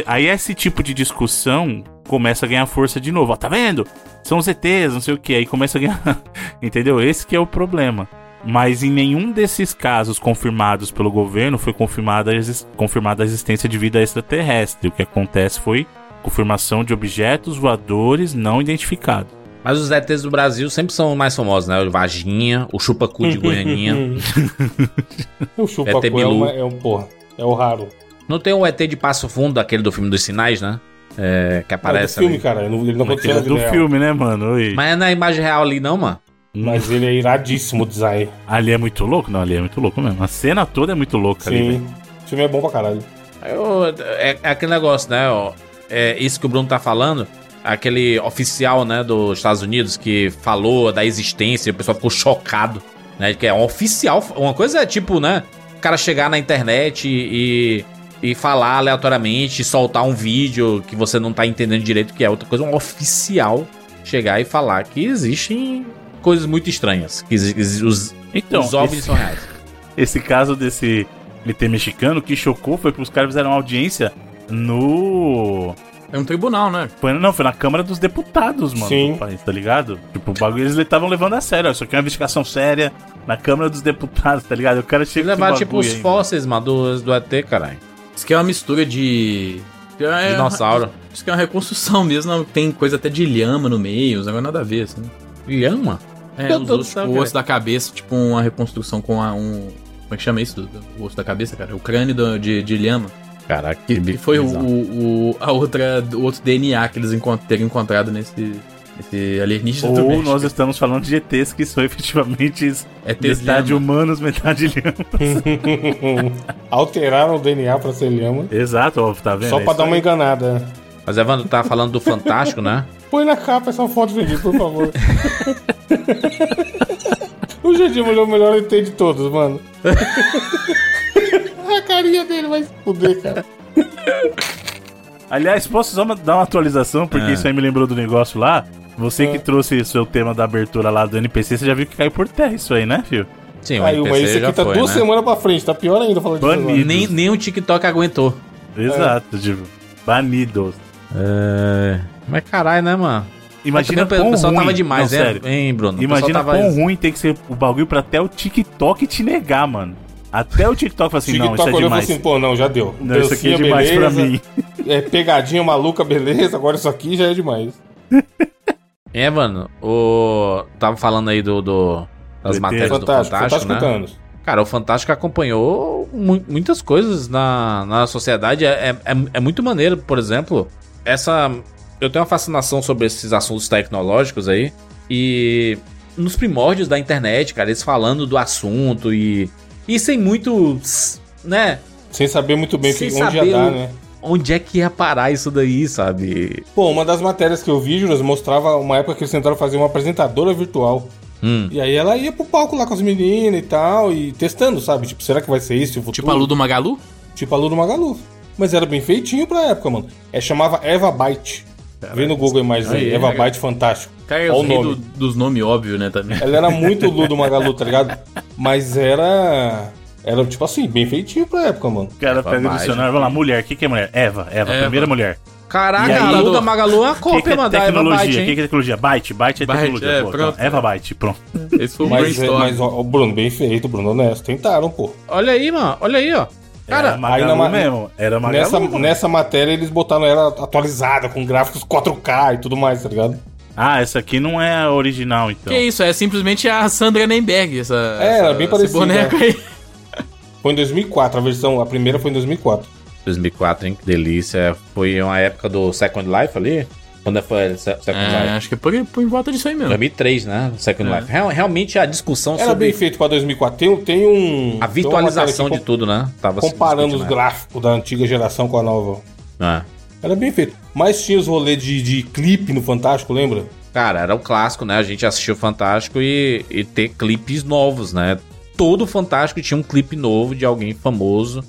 aí esse tipo de discussão começa a ganhar força de novo. Ó, tá vendo? São os ETs, não sei o que. Aí começa a ganhar. *laughs* Entendeu? Esse que é o problema. Mas em nenhum desses casos confirmados pelo governo foi confirmada, a confirmada a existência de vida extraterrestre. O que acontece foi confirmação de objetos voadores não identificados. Mas os ETs do Brasil sempre são mais famosos, né? O Vaginha, o Chupacu de *laughs* Goianinha. o chupacu é, uma- é um porra. É o raro. Não tem um ET de Passo Fundo, aquele do filme dos sinais, né? É, que É do aparece filme, ali. cara. Ele não, ele não aconteceu na do real. filme, né, mano? Oi. Mas é na imagem real ali, não, mano. Mas ele é iradíssimo o design. Ali é muito louco? Não, ali é muito louco mesmo. A cena toda é muito louca ali, velho. Sim. O filme é bom pra caralho. Eu- é, é aquele negócio, né? ó, é isso que o Bruno tá falando. Aquele oficial, né, dos Estados Unidos que falou da existência, o pessoal ficou chocado, né? Que é um oficial. Uma coisa é tipo, né? O cara chegar na internet e, e falar aleatoriamente, soltar um vídeo que você não tá entendendo direito que é. Outra coisa, um oficial chegar e falar que existem coisas muito estranhas. Que os, Então, os OVNIs esse- são reais. *laughs* Esse caso desse ET mexicano, que chocou foi que os caras fizeram uma audiência no. É um tribunal, né? Foi, não, foi na Câmara dos Deputados, mano, Sim. do país, tá ligado? Tipo, o bagulho eles estavam levando a sério. ó, Isso aqui é uma investigação séria na Câmara dos Deputados, tá ligado? O cara chega Levar, com esse tipo, os aí, fósseis, mano, do, do ET, caralho. Isso que é uma mistura de. É, Dinossauro. Isso que é uma reconstrução mesmo, não, tem coisa até de lhama no meio, os negócios nada a ver, assim. Lhama? É, Meu os Deus céu, o osso da cabeça, tipo uma reconstrução com a, um. Como é que chama isso? do- do- O osso da cabeça, cara? O crânio do- de, de lhama. Caraca, Que, que foi o, o, a outra, o outro DNA que eles encont terem encontrado nesse, nesse alienígena Ou nós estamos falando de ETs que são efetivamente ETs metade lhama. humanos, metade lhama. *laughs* Alteraram o DNA pra ser lhama. Exato, ó, tá vendo? Só É pra dar uma aí. enganada. Mas Evandro tá falando do Fantástico, né? *laughs* Põe na capa essa foto, Jandir, por favor. *laughs* o Jandir olhou o melhor ET de todos, mano. A carinha dele vai se fuder, *laughs* cara. Aliás, posso só dar uma atualização, porque É. isso aí me lembrou do negócio lá. Você É. que trouxe seu tema da abertura lá do NPC, você já viu que caiu por terra isso aí, né, filho? Sim, o Aí, NPC mas esse já aqui tá foi, duas né? semanas pra frente, tá pior ainda falando disso Banido. Nem, nem o TikTok aguentou. Exato, tipo, banidos. É... Mas caralho, né, mano? Imagina o pessoal ruim, tava demais, não, hein, sério. hein, Bruno? Imagina tava... quão ruim tem que ser o bagulho pra até o TikTok te negar, mano. Até o TikTok falou assim, não, TikTok isso é olhou e falou demais. assim, pô, não, já deu. Não, isso aqui é demais pra beleza. mim. *laughs* É pegadinha maluca, beleza. Agora isso aqui já é demais. *laughs* É, mano, o. Tava falando aí do. do- das Do matérias do Fantástico, Fantástico, fantástico né? Cara, o Fantástico acompanhou mu- muitas coisas na, na sociedade. É, é, é- é muito maneiro, por exemplo, essa. Eu tenho uma fascinação sobre esses assuntos tecnológicos aí. E nos primórdios da internet, cara, eles falando do assunto e. E sem muito. né? Sem saber muito bem Sem que, onde ia dar, o- né? Onde é que ia parar isso daí, sabe? Pô, uma das matérias que eu vi, Jonas, mostrava uma época que eles tentaram fazer uma apresentadora virtual. Hum. E aí ela ia pro palco lá com as meninas e tal, e testando, sabe? Tipo, será que vai ser isso? Tipo a Lu do Magalu? Tipo a Lu do Magalu. Mas era bem feitinho pra época, mano. É, chamava Eva Byte. Vê no Google Imagens aí, Aí, Eva cara. Byte Fantástico. Cara, eu o ri do- nome. dos nomes óbvios, né, também. Ela era muito *laughs* Lu do Magalu, tá ligado? Mas era... Era, tipo assim, bem feitinho pra época, mano. O cara pega o dicionário, vamos lá, mulher, o que, que é mulher? Eva, Eva, Eva. primeira mulher. Caraca, aí, a Lu da do- Magalu é uma O que, que cópia, é mano, da Eva? Byte, O que, que é tecnologia? Byte, byte é Byte, tecnologia. é, pô, pronto. então, Eva Byte, pronto. Esse foi um Mas, é, brainstorm. mas ó, o Bruno, bem feito, Bruno, honesto. Tentaram, pô. Olha aí, mano, olha aí, ó. Era Cara, Magalu aí na mesmo. Era Magalu. Nessa, mano. nessa matéria eles botaram ela atualizada, com gráficos 4K e tudo mais, tá ligado? Ah, essa aqui não é a original, então. Que isso, é simplesmente a Sandra Nemberg, essa. É, essa, era bem esse parecido, boneco aí. Foi em 2004, a versão, a primeira foi em 2004. 2004, hein? Que delícia. Foi uma época do Second Life ali. Quando foi Se- Second É, Life? acho que por, por em volta disso aí mesmo. 2003, né? Second É. Life. Real- realmente a discussão Era sobre bem feito pra 2004. Tem, tem um. a virtualização de tudo, né? Tava Comparando os né? gráficos da antiga geração com a nova. É. Era bem feito. Mas tinha os rolês de, de clipe no Fantástico, lembra? Cara, era o clássico, né? A gente assistiu o Fantástico e, e ter clipes novos, né? Todo Fantástico tinha um clipe novo de alguém famoso.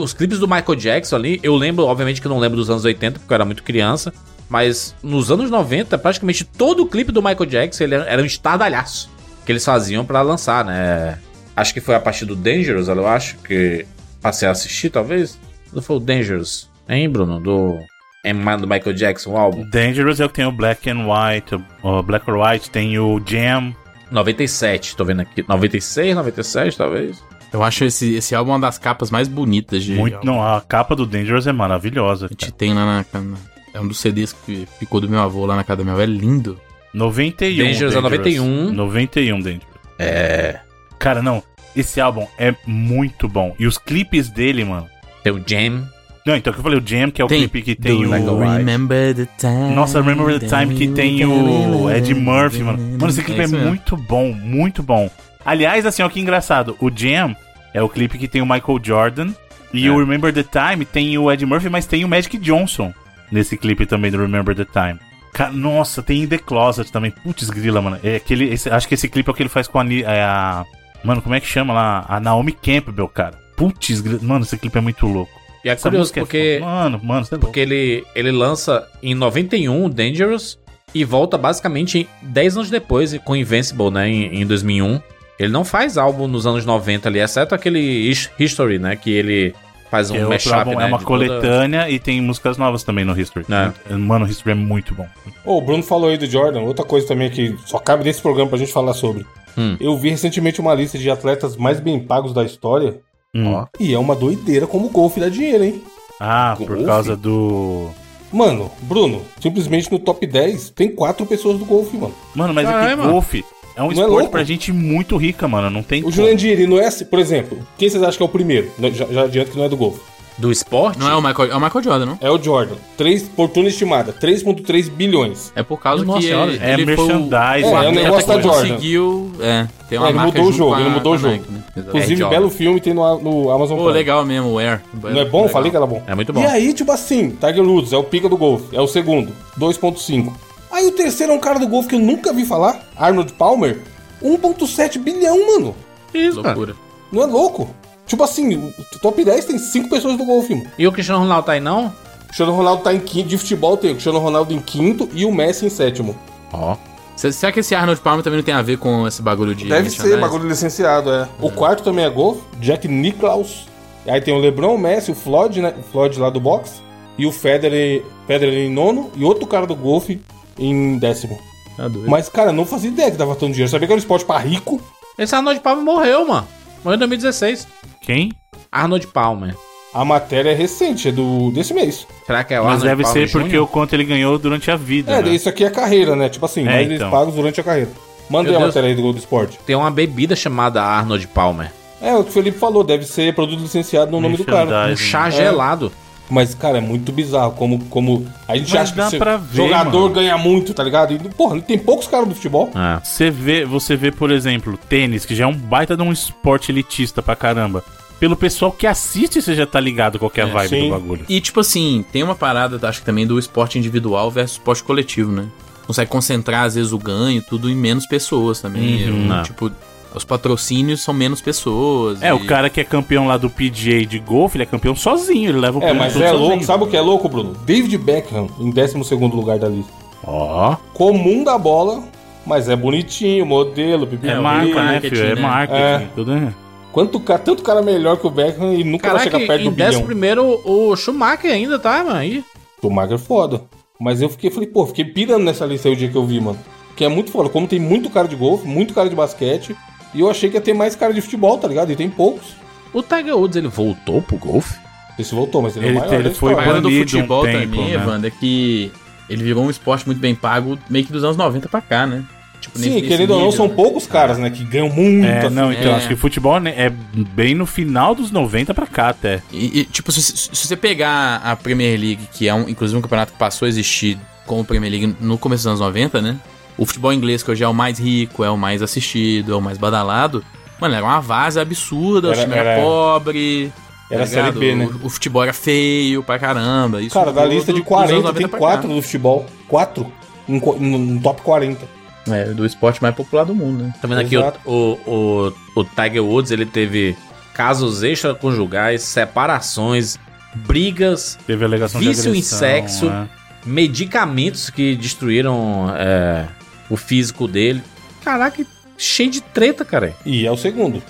Os clipes do Michael Jackson ali, eu lembro, obviamente que eu não lembro dos anos 80, porque eu era muito criança. Mas nos anos 90, praticamente todo o clipe do Michael Jackson ele era um estardalhaço que eles faziam pra lançar, né? Acho que foi a partir do Dangerous, eu acho, que passei a assistir, talvez. Não foi o Dangerous, hein, Bruno? Do, é, do Michael Jackson, o álbum. Dangerous é o que tem o Black and White, o Black or White, tem o Jam. 97, tô vendo aqui. 96, 97, talvez. Eu acho esse, esse álbum uma das capas mais bonitas de. Muito, não, a capa do Dangerous é maravilhosa. A gente cara. tem lá na, na- É um dos CDs que ficou do meu avô lá na casa da minha avó. É lindo. 91. Dangerous é 91. 91 Dangerous. É. Cara, não, esse álbum é muito bom. E os clipes dele, mano. Tem o Jam. Não, então que eu falei, o Jam, que é o Tem clipe que tem o. Remember the time. Nossa, Remember the Time que tem o Ed Murphy, mano. Mano, esse clipe é, mesmo. muito bom, muito bom. Aliás, assim, ó, que engraçado. O Jam é o clipe que tem o Michael Jordan. E É. o Remember the Time tem o Ed Murphy, mas tem o Magic Johnson nesse clipe também do Remember the Time. Ca- Nossa, tem In The Closet também. Putz, grila, mano. É aquele, esse- acho que esse clipe é o que ele faz com a, é a. Mano, como é que chama lá? A Naomi Campbell, cara. Putz, grila. Mano, esse clipe é muito louco. E é Essa curioso é porque, foda. Mano, mano, você é louco. porque ele, ele lança em 91 o Dangerous e volta basicamente 10 anos depois com Invincible, né? Em, em 2001. Ele não faz álbum nos anos 90 ali, exceto aquele His- History, né? Que ele faz um é, mashup, né? é uma de toda- coletânea e tem músicas novas também no History. É. Mano, o History é muito bom. Ô, o Bruno falou aí do Jordan. Outra coisa também que só cabe nesse programa pra gente falar sobre. Hum. Eu vi recentemente uma lista de atletas mais bem pagos da história. Hum. Ó. E é uma doideira como o golfe dá dinheiro, hein? Ah, por Golfe? causa do. Mano, Bruno, simplesmente no top 10 tem quatro pessoas do golfe, mano. Mano, mas é Caralho, que mano. golfe é um Não é esporte louco? pra gente muito rica, mano. Não tem. O como. Jurandir, ele não é assim, por exemplo, quem vocês acham que é o primeiro? Não, Já, já adianto que não é do golfe. Do esporte? Não é o Michael, é o Michael Jordan, não? É o Jordan. Três, fortuna estimada, 3.3 bilhões. É por causa Nossa que ele, É ele foi o- merchandising. É, o é o negócio da Jordan. conseguiu é, ter uma É, ele marca mudou o jogo, a- ele mudou o jogo. Nike, né? Inclusive, Jordan. belo filme tem no, no Amazon Pô, Prime. legal mesmo, o Air. Não é bom? Falei que era bom. É muito bom. E aí, tipo assim, Tiger Woods é o pica do golfe, é o segundo, 2.5. Aí o terceiro é um cara do golfe que eu nunca vi falar, Arnold Palmer, 1.7 bilhão, mano. Isso, cara. Loucura. Não é louco? Tipo assim, o top 10 tem 5 pessoas do golfe, mano. E o Cristiano Ronaldo tá aí, não? O Cristiano Ronaldo tá em quinto, de futebol tem o Cristiano Ronaldo em quinto e o Messi em sétimo. Ó. Se- Será que esse Arnold Palmer também não tem a ver com esse bagulho de. Deve ser bagulho licenciado, é. O quarto também é golfe, Jack Nicklaus. Aí tem o LeBron, o Messi, o Floyd, né? O Floyd lá do boxe. E o Federer, Federer em nono. E outro cara do golfe em décimo. Tá doido. Mas, cara, não fazia ideia que dava tanto dinheiro. Sabia que era um esporte pra rico? Esse Arnold Palmer morreu, mano. Morreu em 2016. Quem? Arnold Palmer. A matéria é recente, é do, desse mês. Será que é o Mas Arnold deve Palmer ser porque Jr.? o quanto ele ganhou durante a vida. É, né? isso aqui é carreira, né? Tipo assim, É, mais eles então. pagos durante a carreira. Mandei Meu a Deus. matéria aí do Globo Esporte. Tem uma bebida chamada Arnold Palmer. É, o que o Felipe falou, deve ser produto licenciado no nome do cara. Merchandising. Um chá É. gelado. Mas, cara, é muito bizarro como, como a gente Mas acha que dá se- pra ver, jogador mano. ganha muito, tá ligado? E, porra, tem poucos caras do futebol. É. Você vê, você vê, por exemplo, tênis, que já é um baita de um esporte elitista pra caramba. Pelo pessoal que assiste, você já tá ligado qual que é a vibe sim. do bagulho. E, tipo assim, tem uma parada, acho que também do esporte individual versus esporte coletivo, né? Consegue concentrar, às vezes, o ganho, tudo em menos pessoas também. Uhum. Eu, tipo, os patrocínios são menos pessoas. É, e- o cara que é campeão lá do PGA de golfe, ele é campeão sozinho, ele leva o É, mas é sozinho. louco. Sabe o que é louco, Bruno? David Beckham, em 12 lugar da lista. Ó. Comum da bola, mas é bonitinho, modelo, pipi. É É, marca, né, filho? É né? marketing, É. tudo é. Quanto, tanto cara melhor que o Beckham e nunca vai Caraca, chegar perto em do bilhão. 11 primeiro o Schumacher ainda tá, mano. O Schumacher é foda. Mas eu fiquei, falei, pô, fiquei pirando nessa lista aí o dia que eu vi, mano. Que é muito foda. Como tem muito cara de golfe, muito cara de basquete. E eu achei que ia ter mais cara de futebol, tá ligado? E tem poucos. O Tiger Woods, ele voltou pro golfe? Esse voltou, mas ele, é Ele- o maior ele foi A história. parada do banido um futebol tempo, também, né? Evandro, é que ele virou um esporte muito bem pago meio que dos anos 90 pra cá, né? Tipo, Sim, querendo ou não, são né? poucos caras, né? Que ganham muito. É, assim. não, então, É. acho que futebol né, é bem no final dos 90 pra cá até. E, e, tipo, se, se- se você pegar a Premier League, que é um, inclusive um campeonato que passou a existir como Premier League no começo dos anos 90, né? O futebol inglês, que hoje é o mais rico, é o mais assistido, é o mais badalado. Mano, era uma vaza absurda, Era- o time era, era- pobre. Era tá? Série B, né? O, o futebol era feio pra caramba. Isso Cara, da lista de do- dos anos 40, 90 tem pra 4 cá. do futebol. 4 no, top 40. É, do esporte mais popular do mundo, né? Tá vendo aqui, o, o, o, o Tiger Woods, ele teve casos extraconjugais, separações, brigas, Teve alegação Vício de em agressão, sexo. é. medicamentos que destruíram é, o físico dele. Caraca, cheio de treta, cara. E é o segundo.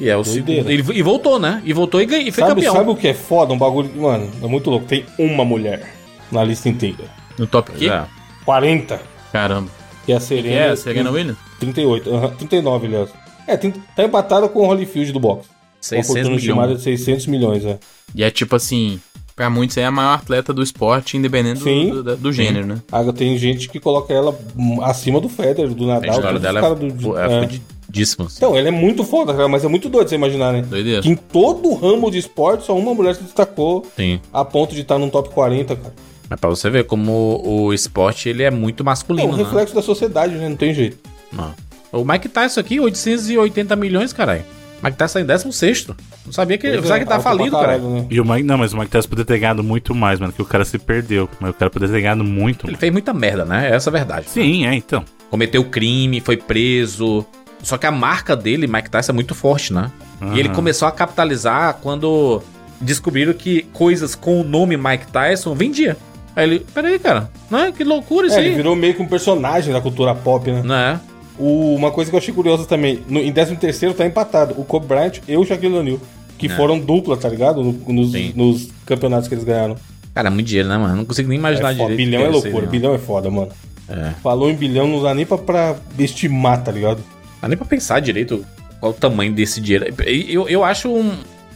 E é o Doideira. segundo. Ele, e voltou, né? E voltou e, ganhou, e foi Sabe, campeão. sabe o que é foda? Um bagulho. Mano, é muito louco. Tem uma mulher na lista inteira. No top quê? é. 40. Caramba. Que é a Que Serena. é a Serena Williams? 38. aham, 39, aliás. É, tem, tá empatada com o Holyfield do boxe. Com a 600 fortuna estimada milhões. de 600 milhões, é. E é tipo assim, pra muitos é a maior atleta do esporte, independente do, Sim. do, do gênero, né? Ah, tem gente que coloca ela acima do Federer, do A Nadal. história todos os dela é, do- é, é. fodidíssima. assim. Então, ela é muito foda, cara, mas é muito doido você imaginar, né? Doideira. Que em todo o ramo de esporte, só uma mulher se destacou Sim. a ponto de estar num top 40, cara. Mas pra você ver como o, o esporte ele é muito É masculino, um né? reflexo da sociedade, né? Não tem jeito. Não. O Mike Tyson aqui, 880 milhões, caralho. Mike Tyson em 16 Não sabia que, Pois é, que tá falido, cara. né? E o Mike, não, mas o Mike Tyson poderia ter ganhado muito mais, mano, que o cara se perdeu. Mas o cara poderia ter ganhado muito. Ele mano. fez muita merda, né? Essa é a verdade. Sim, é, então. Cometeu crime, foi preso. Só que a marca dele, Mike Tyson, é muito forte, né? E ele começou a capitalizar quando descobriram que coisas com o nome Mike Tyson vendia. Aí ele, peraí, cara, né? Que loucura isso É, ele aí. virou meio que um personagem da cultura pop, né? Né? O- uma coisa que eu achei curiosa também, no, em 13 terceiro tá empatado, o Kobe Bryant e o Shaquille O'Neal, que foram dupla, tá ligado? No- nos, É. Nos campeonatos que eles ganharam. Cara, é muito dinheiro, né, mano? Não consigo nem imaginar É direito. bilhão é loucura, seria, bilhão é foda, mano. É. Falou em bilhão, não dá nem pra, pra estimar, tá ligado? Não dá nem pra pensar direito qual o tamanho desse dinheiro. Eu, eu acho um.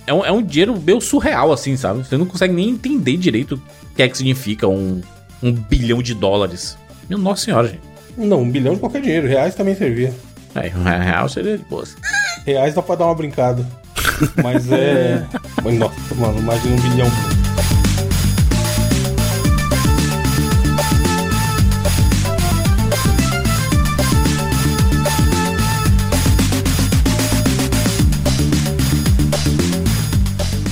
É um, é um dinheiro meio surreal, assim, sabe? Você não consegue nem entender direito o que é que significa um, um bilhão de dólares. Meu nossa senhora, gente. Não, um bilhão de qualquer dinheiro, reais também servia. É, um real seria de boa. Reais dá pra dar uma brincada. Mas é. *laughs* Mas, Nossa, mano, imagina um bilhão.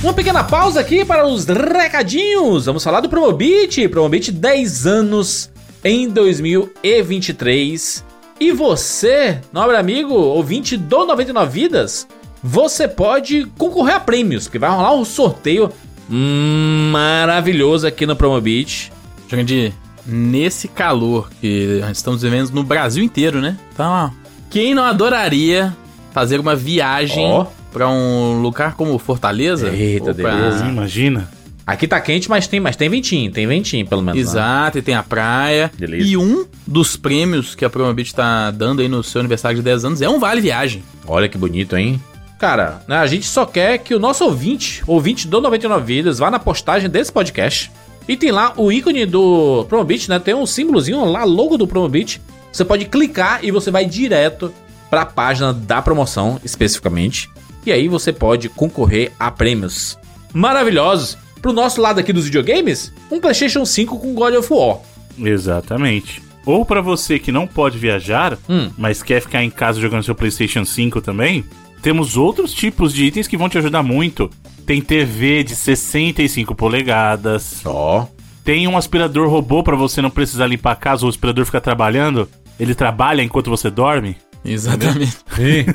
Uma pequena pausa aqui para os recadinhos. Vamos falar do Promobit. Promobit 10 anos em 2023. E você, nobre amigo, ouvinte do 99 Vidas, você pode concorrer a prêmios, porque vai rolar um sorteio maravilhoso aqui no Promobit. Jandir, nesse calor que estamos vivendo no Brasil inteiro, né? Então, ó, quem não adoraria fazer uma viagem Ó. pra um lugar como Fortaleza? Eita, pra- beleza. Imagina. Aqui tá quente, mas tem, mas tem ventinho, tem ventinho pelo menos. né? Exato, e tem a praia. Delícia. E um dos prêmios que a Promobit tá dando aí no seu aniversário de 10 anos é um vale viagem. Olha que bonito, hein? cara, né, a gente só quer que o nosso ouvinte, ouvinte do 99 Vidas, vá na postagem desse podcast e tem lá o ícone do Promobit, né? Tem um símbolozinho lá, logo do Promobit. Você pode clicar e você vai direto para a página da promoção, especificamente. E aí você pode concorrer a prêmios maravilhosos. Pro nosso lado aqui dos videogames, um PlayStation 5 com God of War. Exatamente. Ou pra você que não pode viajar, Hum. mas quer ficar em casa jogando seu PlayStation 5 também, temos outros tipos de itens que vão te ajudar muito. Tem TV de 65 polegadas, Ó. tem um aspirador robô pra você não precisar limpar a casa, o aspirador fica trabalhando, ele trabalha enquanto você dorme, Exatamente. Tem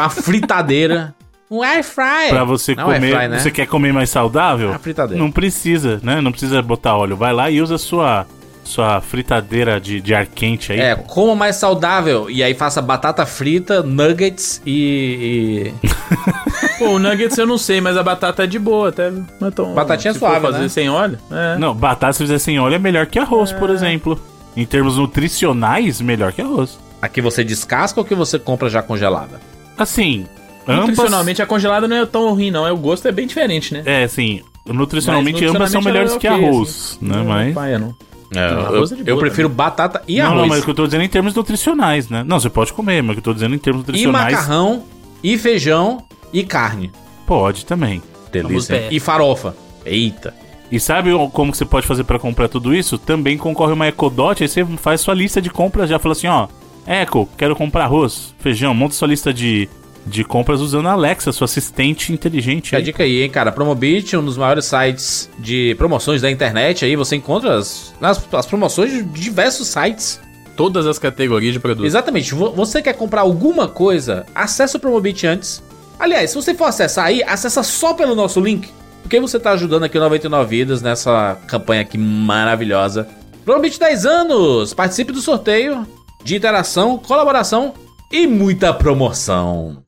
uma fritadeira. Um air fryer. Pra você Não, air comer, fry, né? você quer comer mais saudável? Uma fritadeira. Não precisa, né? Não precisa botar óleo. Vai lá e usa a sua sua fritadeira de, de ar quente aí. É, coma mais saudável. E aí faça batata frita, nuggets e. e- *laughs* Pô, o nuggets eu não sei, mas a batata é de boa, até. não é tão- Batatinha se suave, for fazer né? sem óleo? É. Não, batata se fizer sem óleo é melhor que arroz, por exemplo. Em termos nutricionais, melhor que arroz. A que você descasca ou que você compra já congelada? Assim, ambas... Nutricionalmente a congelada não é tão ruim, não. É, o gosto é bem diferente, né? É, assim, nutricionalmente, ambas são melhores é que ok, arroz, assim. né? Não, Mas... paia, não. É, eu, arroz é de eu prefiro batata e não, arroz. não, mas o que eu tô dizendo é em termos nutricionais, né? Não, você pode comer, mas o que eu tô dizendo em termos E nutricionais... macarrão, e feijão, e carne. Pode também. Delícia. E farofa. Eita. E sabe como que você pode fazer pra comprar tudo isso? Também concorre uma Ecodot, aí você faz sua lista de compras, já fala assim, ó, Eco, quero comprar arroz, feijão, monta sua lista de, de compras usando a Alexa, sua assistente inteligente. Fica a dica aí, hein, cara. Promobit, um dos maiores sites de promoções da internet. Aí você encontra as, as, as promoções de diversos sites. Todas as categorias de produtos. Exatamente. Vo- Você quer comprar alguma coisa, acessa o Promobit antes. Aliás, se você for acessar aí, acessa só pelo nosso link. Porque você tá ajudando aqui o 99 Vidas nessa campanha aqui maravilhosa. Promobit 10 anos! Participe do sorteio de interação, colaboração e muita promoção.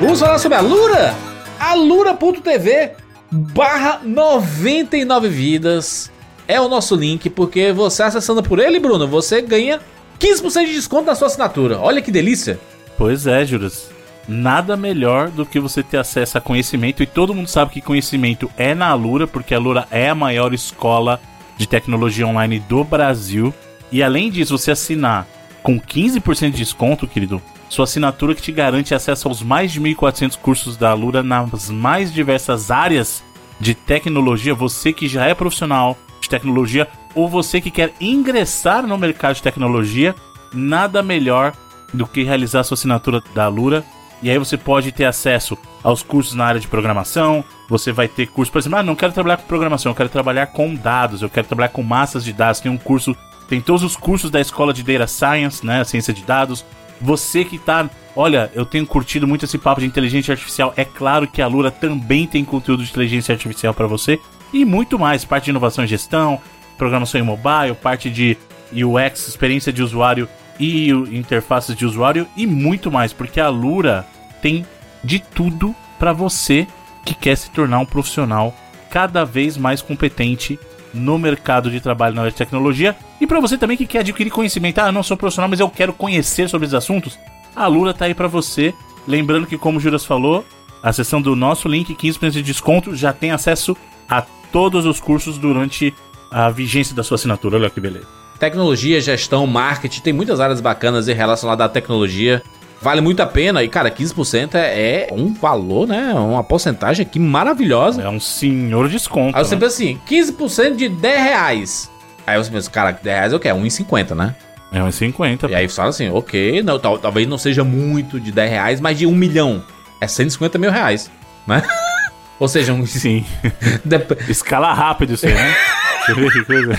Vamos falar sobre a Lura? Alura.tv barra 99 vidas é o nosso link, porque você acessando por ele, Bruno, você ganha 15% de desconto na sua assinatura. Olha que delícia. Pois é, Juras. Nada melhor do que você ter acesso a conhecimento, e todo mundo sabe que conhecimento é na Alura, porque a Alura é a maior escola de tecnologia online do Brasil. E além disso, você assinar com 15% de desconto, querido, sua assinatura que te garante acesso aos mais de 1.400 cursos da Alura nas mais diversas áreas de tecnologia, você que já é profissional de tecnologia ou você que quer ingressar no mercado de tecnologia, nada melhor do que realizar sua assinatura da Alura. E aí você pode ter acesso aos cursos na área de programação, você vai ter curso, por exemplo, ah, não quero trabalhar com programação, eu quero trabalhar com dados, eu quero trabalhar com massas de dados, tem um curso, tem todos os cursos da escola de Data Science, né, ciência de dados. Você que tá, olha, eu tenho curtido muito esse papo de inteligência artificial. É claro que a Lura também tem conteúdo de inteligência artificial para você e muito mais, parte de inovação e gestão, programação em mobile, parte de UX, experiência de usuário e interfaces de usuário e muito mais, porque a Lura tem de tudo para você que quer se tornar um profissional cada vez mais competente no mercado de trabalho na área de tecnologia e para você também que quer adquirir conhecimento. Ah, eu não sou profissional, mas eu quero conhecer sobre os assuntos. A Lura tá aí para você. Lembrando que, como o Juras falou, a seção do nosso link, 15% de desconto, já tem acesso a todos os cursos durante a vigência da sua assinatura. Olha que beleza. Tecnologia, gestão, marketing, tem muitas áreas bacanas relacionadas à tecnologia. Vale muito a pena. E, cara, 15% é, é um valor, né? Uma porcentagem aqui maravilhosa. É um senhor desconto. Aí você né? pensa assim, 15% de 10 reais. Aí você pensa, cara, 10 reais é o quê? É 1,50, né? É uns 50. E aí você fala assim, ok, não, tal- talvez não seja muito de 10 reais, mas de 1 milhão. É 150 mil reais, né? *laughs* Ou seja, um... *laughs* Sim. *laughs* dep- Escala rápido isso aí, né? Você vê que coisa?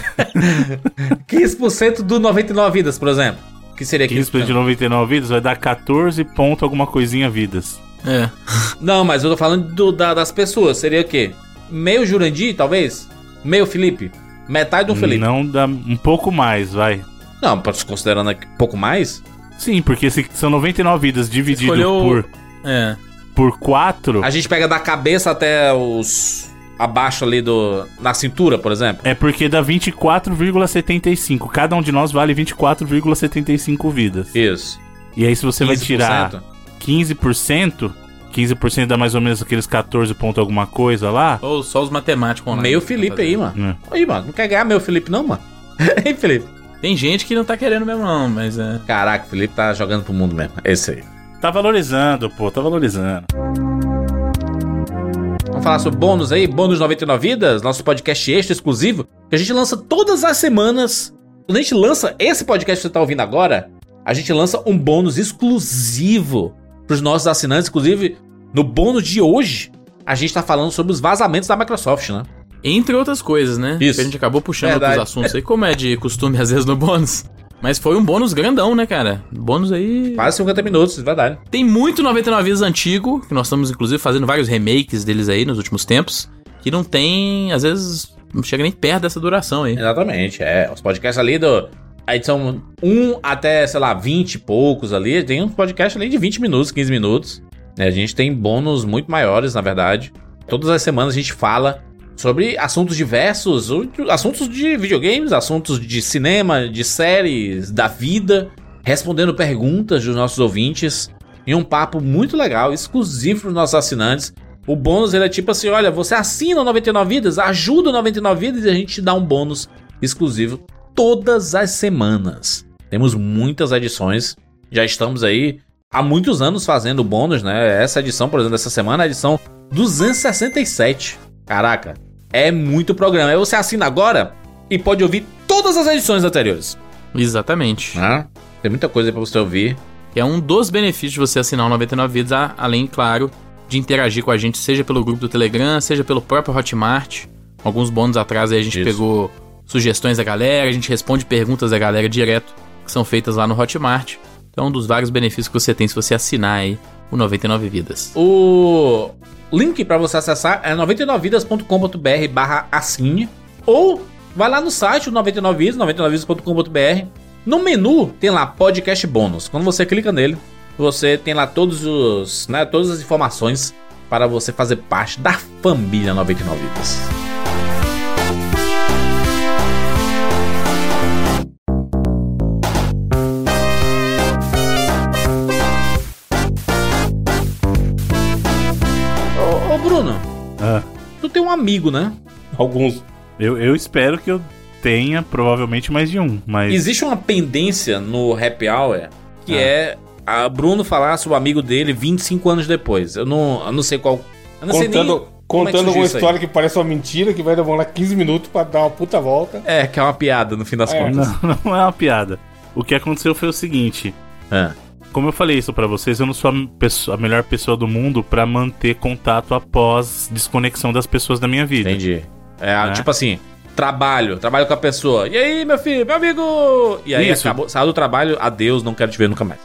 15% do 99 vidas, por exemplo. Que seria 15% de 99 vidas vai dar 14 ponto alguma coisinha vidas. É. *laughs* Não, mas eu tô falando do- da- das pessoas. Seria o quê? Meio Jurandir, talvez? Meio Felipe? Metade do Felipe? Não dá um pouco mais, vai. Não, pra- considerando aqui um pouco mais. Sim, porque se são 99 vidas dividido Escolheu- por, É. por 4, A gente pega da cabeça até os. Abaixo ali do. na cintura, por exemplo. é porque dá 24,75. Cada um de nós vale 24,75 vidas. Isso. E aí se você vai 15%. tirar 15%, 15% dá mais ou menos aqueles 14 ponto alguma coisa lá. Ou só os matemáticos online. Meio Felipe aí, mano. É. Aí, mano, não quer ganhar meu Felipe não, mano? *laughs* Hein, Felipe? Tem gente que não tá querendo mesmo, não, mas é. Caraca, o Felipe tá jogando pro mundo mesmo. Esse aí. Tá valorizando, pô, tá valorizando. Falar sobre bônus aí, bônus 99 vidas, nosso podcast extra exclusivo, que a gente lança todas as semanas. Quando a gente lança esse podcast que você tá ouvindo agora, a gente lança um bônus exclusivo pros nossos assinantes, inclusive no bônus de hoje, a gente tá falando sobre os vazamentos da Microsoft, né? Entre outras coisas, né? Isso. Que a gente acabou puxando Verdade. outros assuntos aí, como é de costume às vezes no bônus. Mas foi um bônus grandão, né, cara? Bônus aí. Quase 50 minutos, de verdade. Tem muito 99 vidas antigo, que nós estamos inclusive fazendo vários remakes deles aí nos últimos tempos, que não tem, às vezes, não chega nem perto dessa duração aí. Exatamente, é. Os podcasts ali do. A edição 1 até, sei lá, 20 e poucos ali. Tem uns podcasts ali de 20 minutos, 15 minutos. né? A gente tem bônus muito maiores, na verdade. Todas as semanas a gente fala sobre assuntos diversos, assuntos de videogames, assuntos de cinema, de séries, da vida, respondendo perguntas dos nossos ouvintes. Em um papo muito legal, exclusivo para os nossos assinantes. O bônus ele é tipo assim: olha, você assina o 99 Vidas, ajuda o 99 Vidas e a gente te dá um bônus exclusivo todas as semanas. Temos muitas edições, já estamos aí há muitos anos fazendo bônus, né? Essa edição, por exemplo, dessa semana é a edição 267. Caraca, é muito programa. Aí você assina agora e pode ouvir todas as edições anteriores. Exatamente. Né? Tem muita coisa aí pra você ouvir. É um dos benefícios de você assinar o 99 Vidas, além, claro, de interagir com a gente, seja pelo grupo do Telegram, seja pelo próprio Hotmart. Alguns bônus atrás aí a gente Isso. pegou sugestões da galera, a gente responde perguntas da galera direto, que são feitas lá no Hotmart. Então, é um dos vários benefícios que você tem se você assinar aí o 99 Vidas. O link pra você acessar é 99vidas.com.br barra assine ou vai lá no site o 99vidas, 99vidas.com.br. No menu tem lá podcast bônus. Quando você clica nele, você tem lá todos os, né, todas as informações para você fazer parte da família 99 Vidas. Ah, tu tem um amigo, né? Alguns. eu, eu espero que eu tenha provavelmente mais de um, mas. Existe uma pendência no Happy Hour que é a Bruno falar sobre o amigo dele 25 anos depois. Eu não, eu não sei qual. Eu não sei nem Contando, é contando uma história que parece uma mentira, que vai demorar 15 minutos pra dar uma puta volta. É, que é uma piada no fim das É. contas. Não, *laughs* não é uma piada. O que aconteceu foi o seguinte: É. como eu falei isso pra vocês, eu não sou a, pessoa- a melhor pessoa do mundo pra manter contato após desconexão das pessoas da minha vida. Entendi. É, Né? tipo assim, trabalho, trabalho com a pessoa. E aí, meu filho, meu amigo? E aí Isso. acabou, saiu do trabalho, adeus, não quero te ver nunca mais.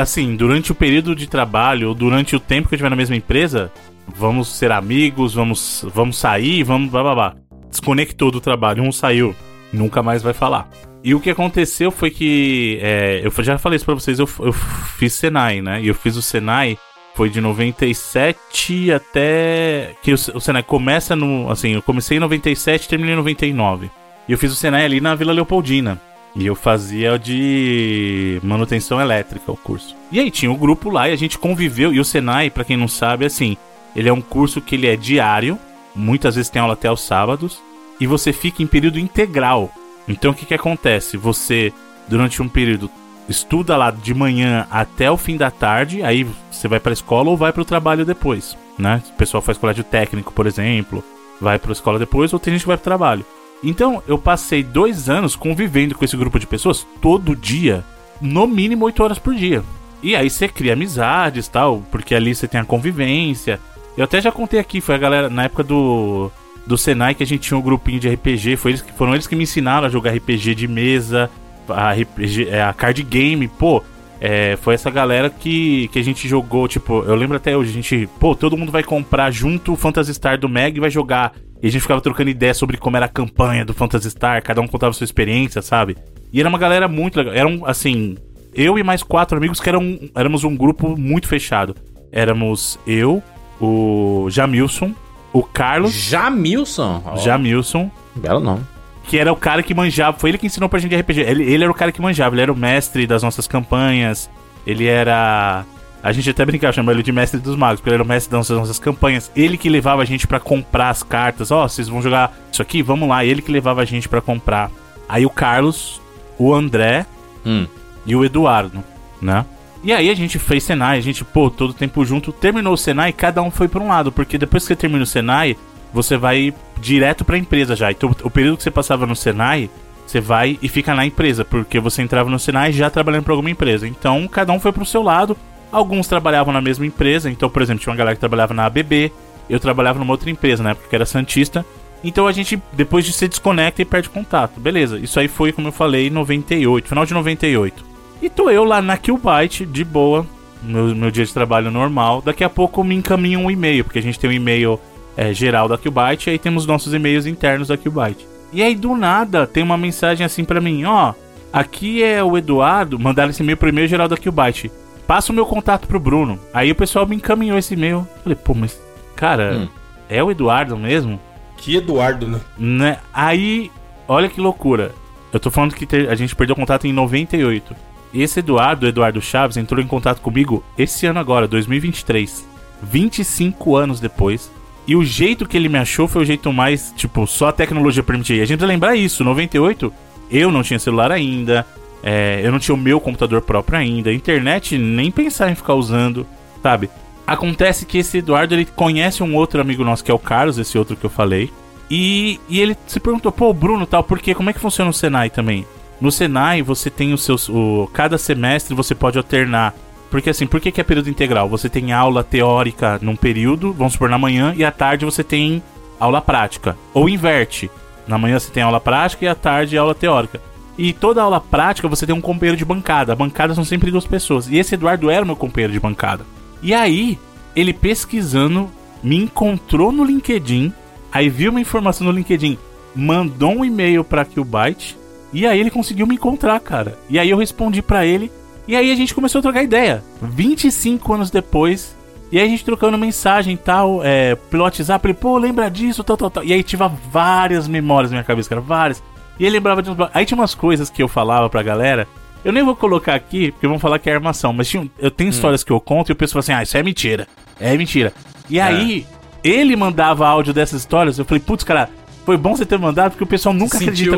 Assim, durante o período de trabalho, ou durante o tempo que eu estiver na mesma empresa, vamos ser amigos, vamos, vamos sair, vamos blá blá blá. Desconectou do trabalho, um saiu, nunca mais vai falar. E o que aconteceu foi que, é, eu já falei isso pra vocês, eu, eu fiz Senai, né? E eu fiz o Senai, foi de 97 até. Que o, Senai começa no. Assim, eu comecei em 97 e terminei em 99. E eu fiz o Senai ali na Vila Leopoldina. E eu fazia de manutenção elétrica o curso. E aí tinha o grupo lá e a gente conviveu. E o Senai, pra quem não sabe, assim, ele é um curso que ele é diário, muitas vezes tem aula até aos sábados, e você fica em período integral. Então o que que acontece? Você durante um período estuda lá de manhã até o fim da tarde, aí você vai pra escola ou vai pro trabalho depois, né? O pessoal faz colégio técnico, por exemplo, vai pra escola depois, ou tem gente que vai pro trabalho. Então, eu passei dois anos convivendo com esse grupo de pessoas todo dia, no mínimo oito horas por dia. E aí você cria amizades tal, porque ali você tem a convivência. Eu até já contei aqui, foi a galera, na época do, do Senai, que a gente tinha um grupinho de RPG, foi eles, que- foram eles que me ensinaram a jogar RPG de mesa, a, RPG, é, a card game, pô. é, foi essa galera que, que a gente jogou, tipo, eu lembro até hoje, a gente, pô, todo mundo vai comprar junto o Phantasy Star do Meg e vai jogar. E a gente ficava trocando ideia sobre como era a campanha do Phantasy Star, cada um contava sua experiência, sabe? E era uma galera muito legal. Eram, assim, eu e mais quatro amigos que eram, éramos um grupo muito fechado. Éramos eu, o Jamilson, o Carlos, Jamilson. Ó, Jamilson, Belo nome. que era o cara que manjava, foi ele que ensinou pra gente RPG. Ele, ele era o cara que manjava, ele era o mestre das nossas campanhas, ele era A gente até brincava, chamava ele de mestre dos magos, porque ele era o mestre das nossas campanhas. Ele que levava a gente pra comprar as cartas. Ó, vocês vão jogar isso aqui? Vamos lá. Ele que levava a gente pra comprar. Aí o Carlos, o André Hum. e o Eduardo, né? E aí a gente fez Senai, a gente, pô, todo tempo junto. Terminou o Senai, cada um foi pra um lado, porque depois que você termina o Senai, você vai direto pra empresa já. Então, o período que você passava no Senai, você vai e fica na empresa, porque você entrava no Senai já trabalhando pra alguma empresa. Então, cada um foi pro seu lado. Alguns trabalhavam na mesma empresa, então, por exemplo, tinha uma galera que trabalhava na ABB, eu trabalhava numa outra empresa, na época que era Santista. Então a gente, depois de se desconecta e perde contato. Beleza, isso aí foi, como eu falei, em 98, final de 98. E tô eu lá na Killbyte, de boa, meu, meu dia de trabalho normal. Daqui a pouco me encaminha um e-mail, porque a gente tem um e-mail é, geral da Killbyte e aí temos nossos e-mails internos da Killbyte. E aí do nada tem uma mensagem assim pra mim, ó, aqui é o Eduardo, mandaram esse e-mail pro e-mail geral da Killbyte. Passa o meu contato pro Bruno. Aí o pessoal me encaminhou esse e-mail. Falei, pô, mas cara, Hum. é o Eduardo mesmo? Que Eduardo, né? Né? Aí, olha que loucura. Eu tô falando que a gente perdeu contato em 98. Esse Eduardo, Eduardo Chaves, entrou em contato comigo esse ano agora, 2023. 25 anos depois. E o jeito que ele me achou foi o jeito mais, tipo, só a tecnologia permitia. E a gente precisa lembrar isso, 98, eu não tinha celular ainda, é, eu não tinha o meu computador próprio ainda, internet nem pensar em ficar usando, sabe? Acontece que esse Eduardo, ele conhece um outro amigo nosso, que é o Carlos, esse outro que eu falei. E, e ele se perguntou, pô, Bruno, tal, por quê? Como é que funciona o Senai também? No Senai, você tem os seus. O, cada semestre você pode alternar. Porque assim, por que, que é período integral? Você tem aula teórica num período, vamos supor, na manhã, e à tarde você tem aula prática. Ou inverte. Na manhã você tem aula prática e à tarde aula teórica. E toda aula prática você tem um companheiro de bancada. A bancada são sempre duas pessoas. E esse Eduardo era meu companheiro de bancada. E aí, ele pesquisando, me encontrou no LinkedIn, aí viu uma informação no LinkedIn, mandou um e-mail pra Killbyte, e aí ele conseguiu me encontrar, cara. E aí eu respondi pra ele, e aí a gente começou a trocar ideia. 25 anos depois, e aí a gente trocando mensagem e tal, é, pelo WhatsApp, ele, pô, lembra disso, tal, tal, tal. E aí tinha várias memórias na minha cabeça, cara, várias. E ele lembrava de uns... Aí tinha umas coisas que eu falava pra galera, eu nem vou colocar aqui, porque vão falar que é armação, mas tinha eu tenho histórias que eu conto e o pessoal fala assim, ah, isso é mentira. É mentira. E aí, ele mandava áudio dessas histórias, eu falei, putz, cara, foi bom você ter mandado, porque o pessoal nunca Se acredita.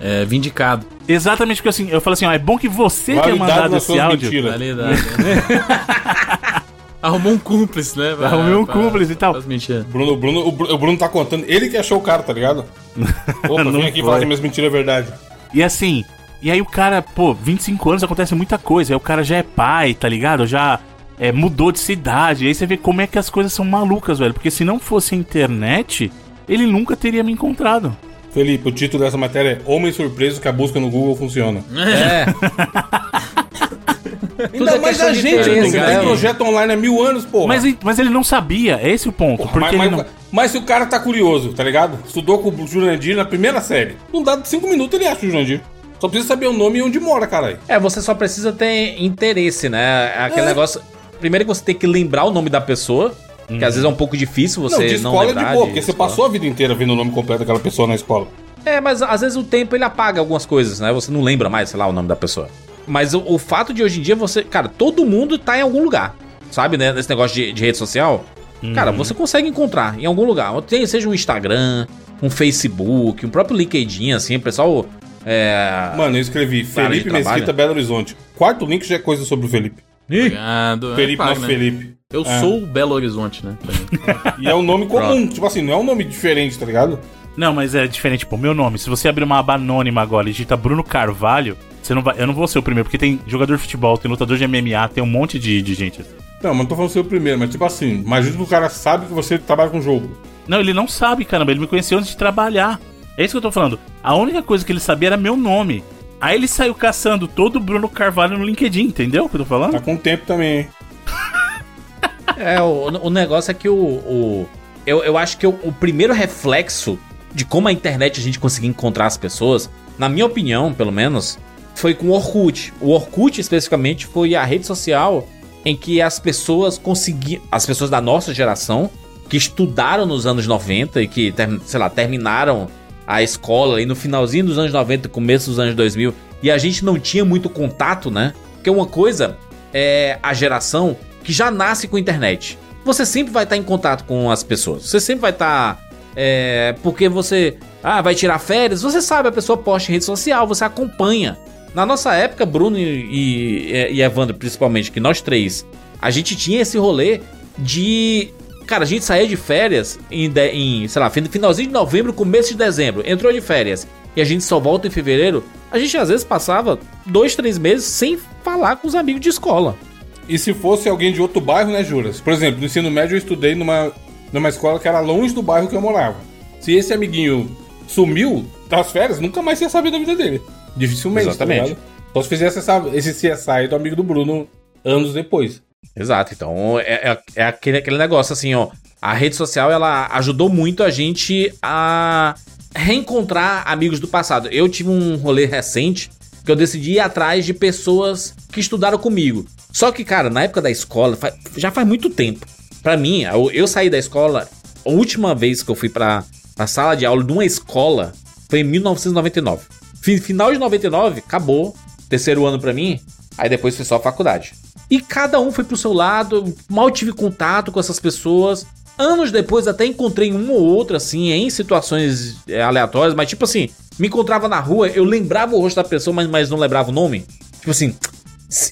É, vindicado. Exatamente porque assim, eu falei assim, ó, é bom que você tenha mandado esse áudio. mentiras. Validade. *laughs* Arrumou um cúmplice, né? pra- Arrumei um pra- cúmplice e tal. mentiras. Bruno, o, Bruno, o, Bru- o Bruno tá contando. Ele que achou o cara, tá ligado? *laughs* Opa, vem aqui foi. falar que minhas mentiras é verdade. E assim, e aí o cara, pô, 25 anos acontece muita coisa. Aí o cara já é pai, tá ligado? Já é, mudou de cidade. Aí você vê como é que as coisas são malucas, velho. Porque se não fosse a internet, ele nunca teria me encontrado. Felipe, o título dessa matéria é Homem Surpreso que a busca no Google funciona. É. *laughs* Ainda é mais a gente, que né? tem projeto online há mil anos, porra. Mas, ele- mas ele não sabia, é esse o ponto. Porra, porque mas, não. mas se o cara tá curioso, tá ligado? Estudou com o Jurandir na primeira série. Não dá cinco minutos ele acha o Jurandir. Só precisa saber o nome e onde mora, caralho. É, você só precisa ter interesse, né? Aquele É. negócio. Primeiro que você tem que lembrar o nome da pessoa, que às vezes é um pouco difícil Não, você de não, escola é lembrar. de boa, porque você passou a vida inteira vendo o nome completo daquela pessoa na escola. É, mas às vezes o tempo ele apaga algumas coisas, né? Você não lembra mais, sei lá, o nome da pessoa. Mas o, o fato de hoje em dia você. Cara, todo mundo tá em algum lugar. Sabe, né? Nesse negócio de, de rede social. Cara, você consegue encontrar em algum lugar. Tem, seja um Instagram, um Facebook, um próprio LinkedIn, assim, o pessoal. É. Mano, eu escrevi Felipe de. Mesquita, Belo Horizonte. Quarto link já é coisa sobre o Felipe. Obrigado. Felipe, É, nosso né? Felipe. Eu É. sou o Belo Horizonte, né? E é um nome comum, tipo assim, não é um nome diferente, tá ligado? Não, mas é diferente, pô. Meu nome, se você abrir uma aba anônima agora e digita Bruno Carvalho, você não vai. Eu não vou ser o primeiro, porque tem jogador de futebol, tem lutador de MMA, tem um monte de, de gente. Não, mas não tô falando ser o primeiro, mas tipo assim, imagina que o cara sabe que você trabalha com jogo. Não, ele não sabe, caramba. Ele me conheceu antes de trabalhar. É isso que eu tô falando. A única coisa que ele sabia era meu nome. Aí ele saiu caçando todo o Bruno Carvalho no LinkedIn, entendeu o que eu tô falando? Tá com tempo também, hein? *laughs* É, o, o negócio é que o. o- eu, eu acho que o, o primeiro reflexo de como a internet a gente conseguia encontrar as pessoas, na minha opinião, pelo menos, foi com o Orkut. O Orkut, especificamente, foi a rede social em que as pessoas conseguiam. As pessoas da nossa geração, que estudaram nos anos 90 e que, sei lá, terminaram a escola aí no finalzinho dos anos 90, começo dos anos 2000, e a gente não tinha muito contato, né? Porque uma coisa é a geração que já nasce com internet. Você sempre vai estar em contato com as pessoas. Você sempre vai estar. é, porque você. Ah, vai tirar férias. Você sabe, a pessoa posta em rede social, você acompanha. Na nossa época, Bruno e, e, e Evandro, principalmente, que nós três, a gente tinha esse rolê de. Cara, a gente saía de férias em, de- em, sei lá, fin- finalzinho de novembro, começo de dezembro. Entrou de férias e a gente só volta em fevereiro. A gente às vezes passava dois, três meses sem falar com os amigos de escola. E se fosse alguém de outro bairro, né, Juras? Por exemplo, no ensino médio eu estudei numa, numa escola que era longe do bairro que eu morava. Se esse amiguinho sumiu das férias, nunca mais ia saber da vida dele. Dificilmente. Exatamente. Tá? Só se fizesse essa, esse CSI do amigo do Bruno anos depois. Exato, então é, é- é aquele, aquele negócio assim, ó. A rede social ela ajudou muito a gente a reencontrar amigos do passado. Eu tive um rolê recente que eu decidi ir atrás de pessoas que estudaram comigo. Só que, cara, na época da escola, já faz muito tempo. Pra mim, eu, saí da escola, a última vez que eu fui pra, pra sala de aula de uma escola foi em 1999. Fi- Final de 99, acabou. Terceiro ano pra mim, aí depois foi só faculdade. E cada um foi pro seu lado, mal tive contato com essas pessoas. Anos depois até encontrei um ou outro, assim, em situações é, aleatórias, mas tipo assim, me encontrava na rua, eu lembrava o rosto da pessoa, mas, mas não lembrava o nome. Tipo assim,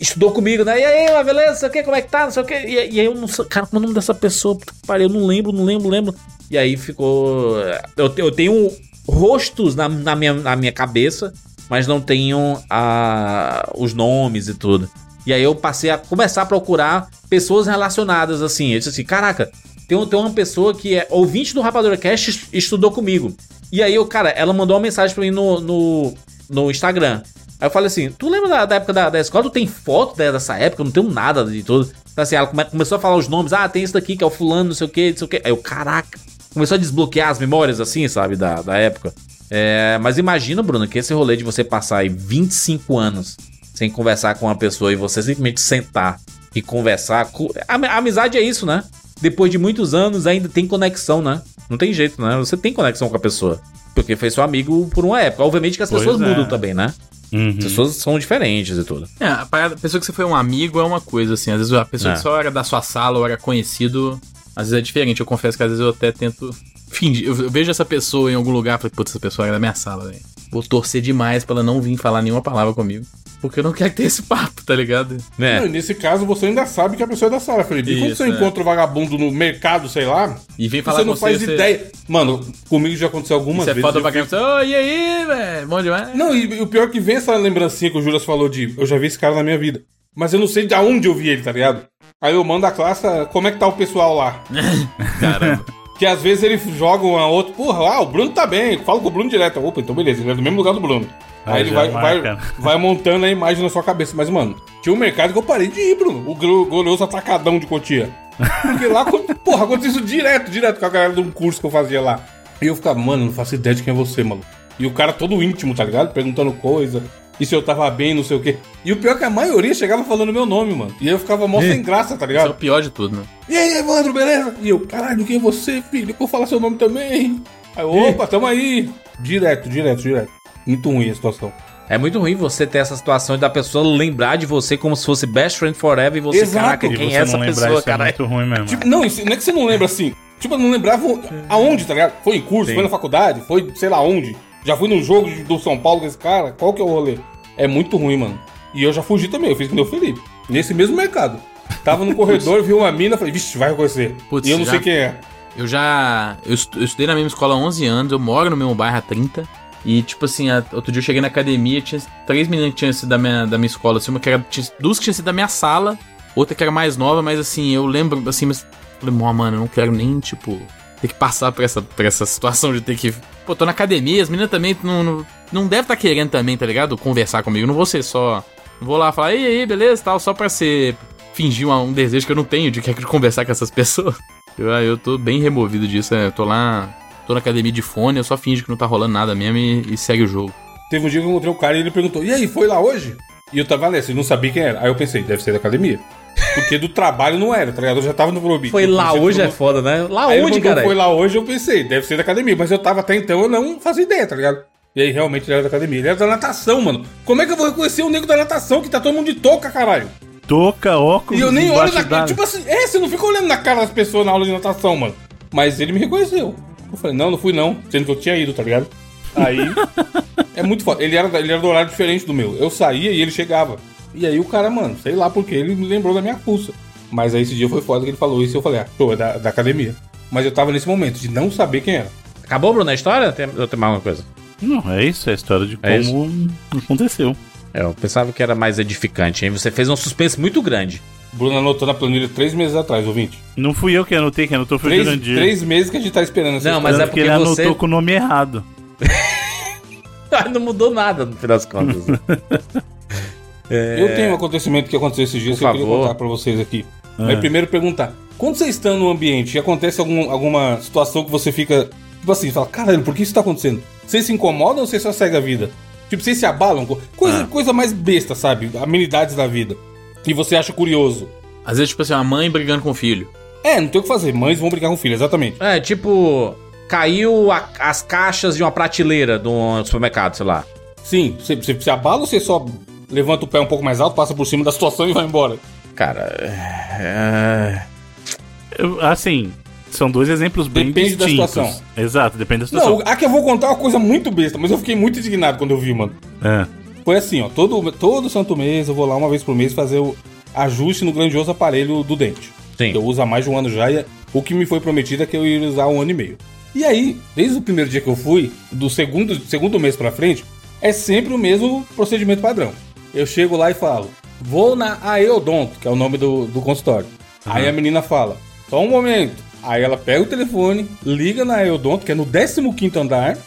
estudou comigo, né? E aí, beleza, o que, como é que tá, não sei o que. E, e aí eu não sei, cara, como é o nome dessa pessoa? Pariu, eu não lembro, não lembro, lembro. E aí ficou. Eu, eu tenho rostos na, na, minha, na minha cabeça, mas não tenho a, os nomes e tudo. E aí eu passei a começar a procurar pessoas relacionadas assim. Eu disse assim: caraca, tem, tem uma pessoa que é ouvinte do Rapadura Cast est- estudou comigo. E aí eu, cara, ela mandou uma mensagem pra mim no, no, no Instagram. Aí eu falei assim: Tu lembra da, da época da, da escola? Tu tem foto de- dessa época? Eu não tenho nada de tudo. Então, assim, ela come- começou a falar os nomes. Ah, tem esse daqui que é o fulano, não sei o que, não sei o que. Aí eu, caraca. Começou a desbloquear as memórias, assim, sabe, da, da época. É, mas imagina, Bruno, que esse rolê de você passar aí 25 anos sem conversar com uma pessoa e você simplesmente sentar e conversar. co- A, a amizade é isso, né? Depois de muitos anos ainda tem conexão, né? Não tem jeito, né? Você tem conexão com a pessoa. Porque foi seu amigo por uma época. Obviamente que as Pois pessoas é. mudam também, né? Uhum. As pessoas são diferentes e tudo. É, a, parada, a pessoa que você foi um amigo é uma coisa, assim. Às vezes a pessoa É. que só era da sua sala ou era conhecido, às vezes é diferente. Eu confesso que às vezes eu até tento fingir. Eu, eu vejo essa pessoa em algum lugar e falei, putz, essa pessoa era da minha sala, velho. Vou torcer demais pra ela não vir falar nenhuma palavra comigo. Porque eu não quero ter esse papo, tá ligado? Né? Não, e nesse caso, você ainda sabe que a pessoa é da sala, Felipe. E quando você é. encontra o vagabundo no mercado, sei lá, E vem falar você não faz você, ideia. Mano, comigo já aconteceu algumas Você é vezes. foda eu pra quem fico- você, ô, e aí, velho? Bom demais. Não, e, e o pior é que vem essa lembrancinha que o Juras falou de eu já vi esse cara na minha vida. Mas eu não sei de onde eu vi ele, tá ligado? Aí eu mando a classe, como é que tá o pessoal lá? *laughs* Caramba. Que às vezes ele joga um a outro, porra, ah, o Bruno tá bem, fala com o Bruno direto. Opa, então beleza, ele é do mesmo lugar do Bruno. Aí ele vai, vai, marca. vai montando a imagem na sua cabeça. Mas, mano, tinha um mercado que eu parei de ir, Bruno. O glo- glorioso atacadão de Cotia. Porque lá, *laughs* porra, aconteceu isso direto, direto com a galera de um curso que eu fazia lá. E eu ficava, mano, não faço ideia de quem é você, mano. E o cara todo íntimo, tá ligado? Perguntando coisa. E se eu tava bem, não sei o quê. E o pior é que a maioria chegava falando meu nome, mano. E eu ficava mó sem graça, tá Isso é o ligado? pior de tudo, né? E aí, Evandro, beleza? E eu, caralho, quem é você, filho? Eu vou falar seu nome também. Aí, opa, tamo aí. Direto, direto, direto. Muito ruim a situação. É muito ruim você ter essa situação da pessoa lembrar de você como se fosse best friend forever e você, Exato. caraca, quem você é essa pessoa, isso é cara? muito ruim mesmo. Tipo, não, isso- não é que você não lembra assim. Tipo, eu não lembrava aonde, tá ligado? Foi em curso, foi na faculdade, foi sei lá onde. Já fui num jogo do São Paulo com esse cara. Qual que é o rolê? É muito ruim, mano. E eu já fugi também, eu fiz nem o Felipe. Nesse mesmo mercado. Tava no *laughs* corredor, vi uma mina, falei, vixe, vai reconhecer. Putz, e eu não já- sei quem é. Eu já. Eu estudei na mesma escola há 11 anos, eu moro no mesmo bairro há 30. E, tipo assim, a- outro dia eu cheguei na academia, tinha três meninas que tinham sido da minha, da minha escola. Assim, uma que era. Tinha, duas que tinham sido da minha sala, outra que era mais nova, mas assim, eu lembro, assim, mas. Falei, "Mó, mano, eu não quero nem, tipo, ter que passar por essa, por essa *laughs* situação de ter que. Pô, tô na academia, as meninas também não, não, não devem estar querendo também, tá ligado? Conversar comigo. Não vou ser só. Vou lá falar, e aí, beleza, tal, só pra ser. Fingir um, um desejo que eu não tenho de, *laughs* de conversar com essas pessoas. *laughs* Eu, ah, eu tô bem removido disso. é, Eu tô lá, tô na academia de fone, eu só finge que não tá rolando nada mesmo e, e segue o jogo. Teve um dia que eu encontrei o cara e ele perguntou: E aí, foi lá hoje? E eu tava nessa, eu não sabia quem era. Aí eu pensei, deve ser da academia. Porque do trabalho não era, tá ligado? Eu já tava no Probi. Foi lá hoje é foda, né? Lá Aí onde, cara? Foi lá hoje, eu pensei, deve ser da academia. Mas eu tava até então, eu não fazia ideia, tá ligado? E aí realmente ele era da academia. Ele era da natação, mano. Como é que eu vou reconhecer o nego da natação que tá todo mundo de touca, caralho? Touca, óculos. E eu nem olho na cara. Tipo assim, é, você não fica olhando na cara das pessoas na aula de natação, mano. Mas ele me reconheceu. Eu falei, não, não fui não. Sendo que eu tinha ido, tá ligado? Aí. *laughs* é muito foda. Ele era, ele era do horário diferente do meu. Eu saía e ele chegava. E aí o cara, mano, sei lá porque ele me lembrou da minha pulsa. Mas aí esse dia foi foda que ele falou isso e eu falei, ah, show, é da, da academia. Mas eu tava nesse momento de não saber quem era. Acabou, Bruno, a história? Tem, eu tenho mais alguma coisa? Não, é isso, é a história de É como aconteceu. É, eu pensava que era mais edificante, hein? Você fez um suspense muito grande. Bruno anotou na planilha três meses atrás, ouvinte. Não fui eu que anotei, quem anotou foi o Três, Jurandir. três meses que a gente tá esperando essa Não, mas é que porque ele você- anotou com o nome errado. *laughs* não mudou nada, no fim das contas. *laughs* Eu tenho um acontecimento que aconteceu esses dias Por que eu queria favor. contar pra vocês aqui. Mas primeiro perguntar: quando vocês estão no ambiente e acontece algum- alguma situação que você fica, tipo assim, fala, caralho, por que isso tá acontecendo? Vocês se incomodam ou vocês só seguem a vida? Tipo, vocês se abalam? Co- Coisa, Ah. coisa mais besta, sabe? Amenidades da vida. E você acha curioso. Às vezes, tipo assim, uma mãe brigando com o filho. É, não tem o que fazer. Mães vão brigar com o filho, exatamente. é, tipo, caiu a- as caixas de uma prateleira de um supermercado, sei lá. Sim, você, você se abala ou você só levanta o pé um pouco mais alto, passa por cima da situação e vai embora? Cara, é... Eu- assim, são dois exemplos bem Depende da distintos. situação. Exato, depende da situação. Não, aqui eu vou contar uma coisa muito besta, mas eu fiquei muito indignado quando eu vi, mano. É. Foi assim, ó, todo, todo santo mês eu vou lá uma vez por mês fazer o ajuste no grandioso aparelho do dente. Sim. Que eu uso há mais de um ano já e o que me foi prometido é que eu ia usar um ano e meio. E aí, desde o primeiro dia que eu fui, do segundo, segundo mês pra frente, é sempre o mesmo procedimento padrão. Eu chego lá e falo, vou na Aeodonto, que é o nome do, do consultório. Aí a menina fala, só um momento. Aí ela pega o telefone, liga na Aeodonto, que é no 15º andar,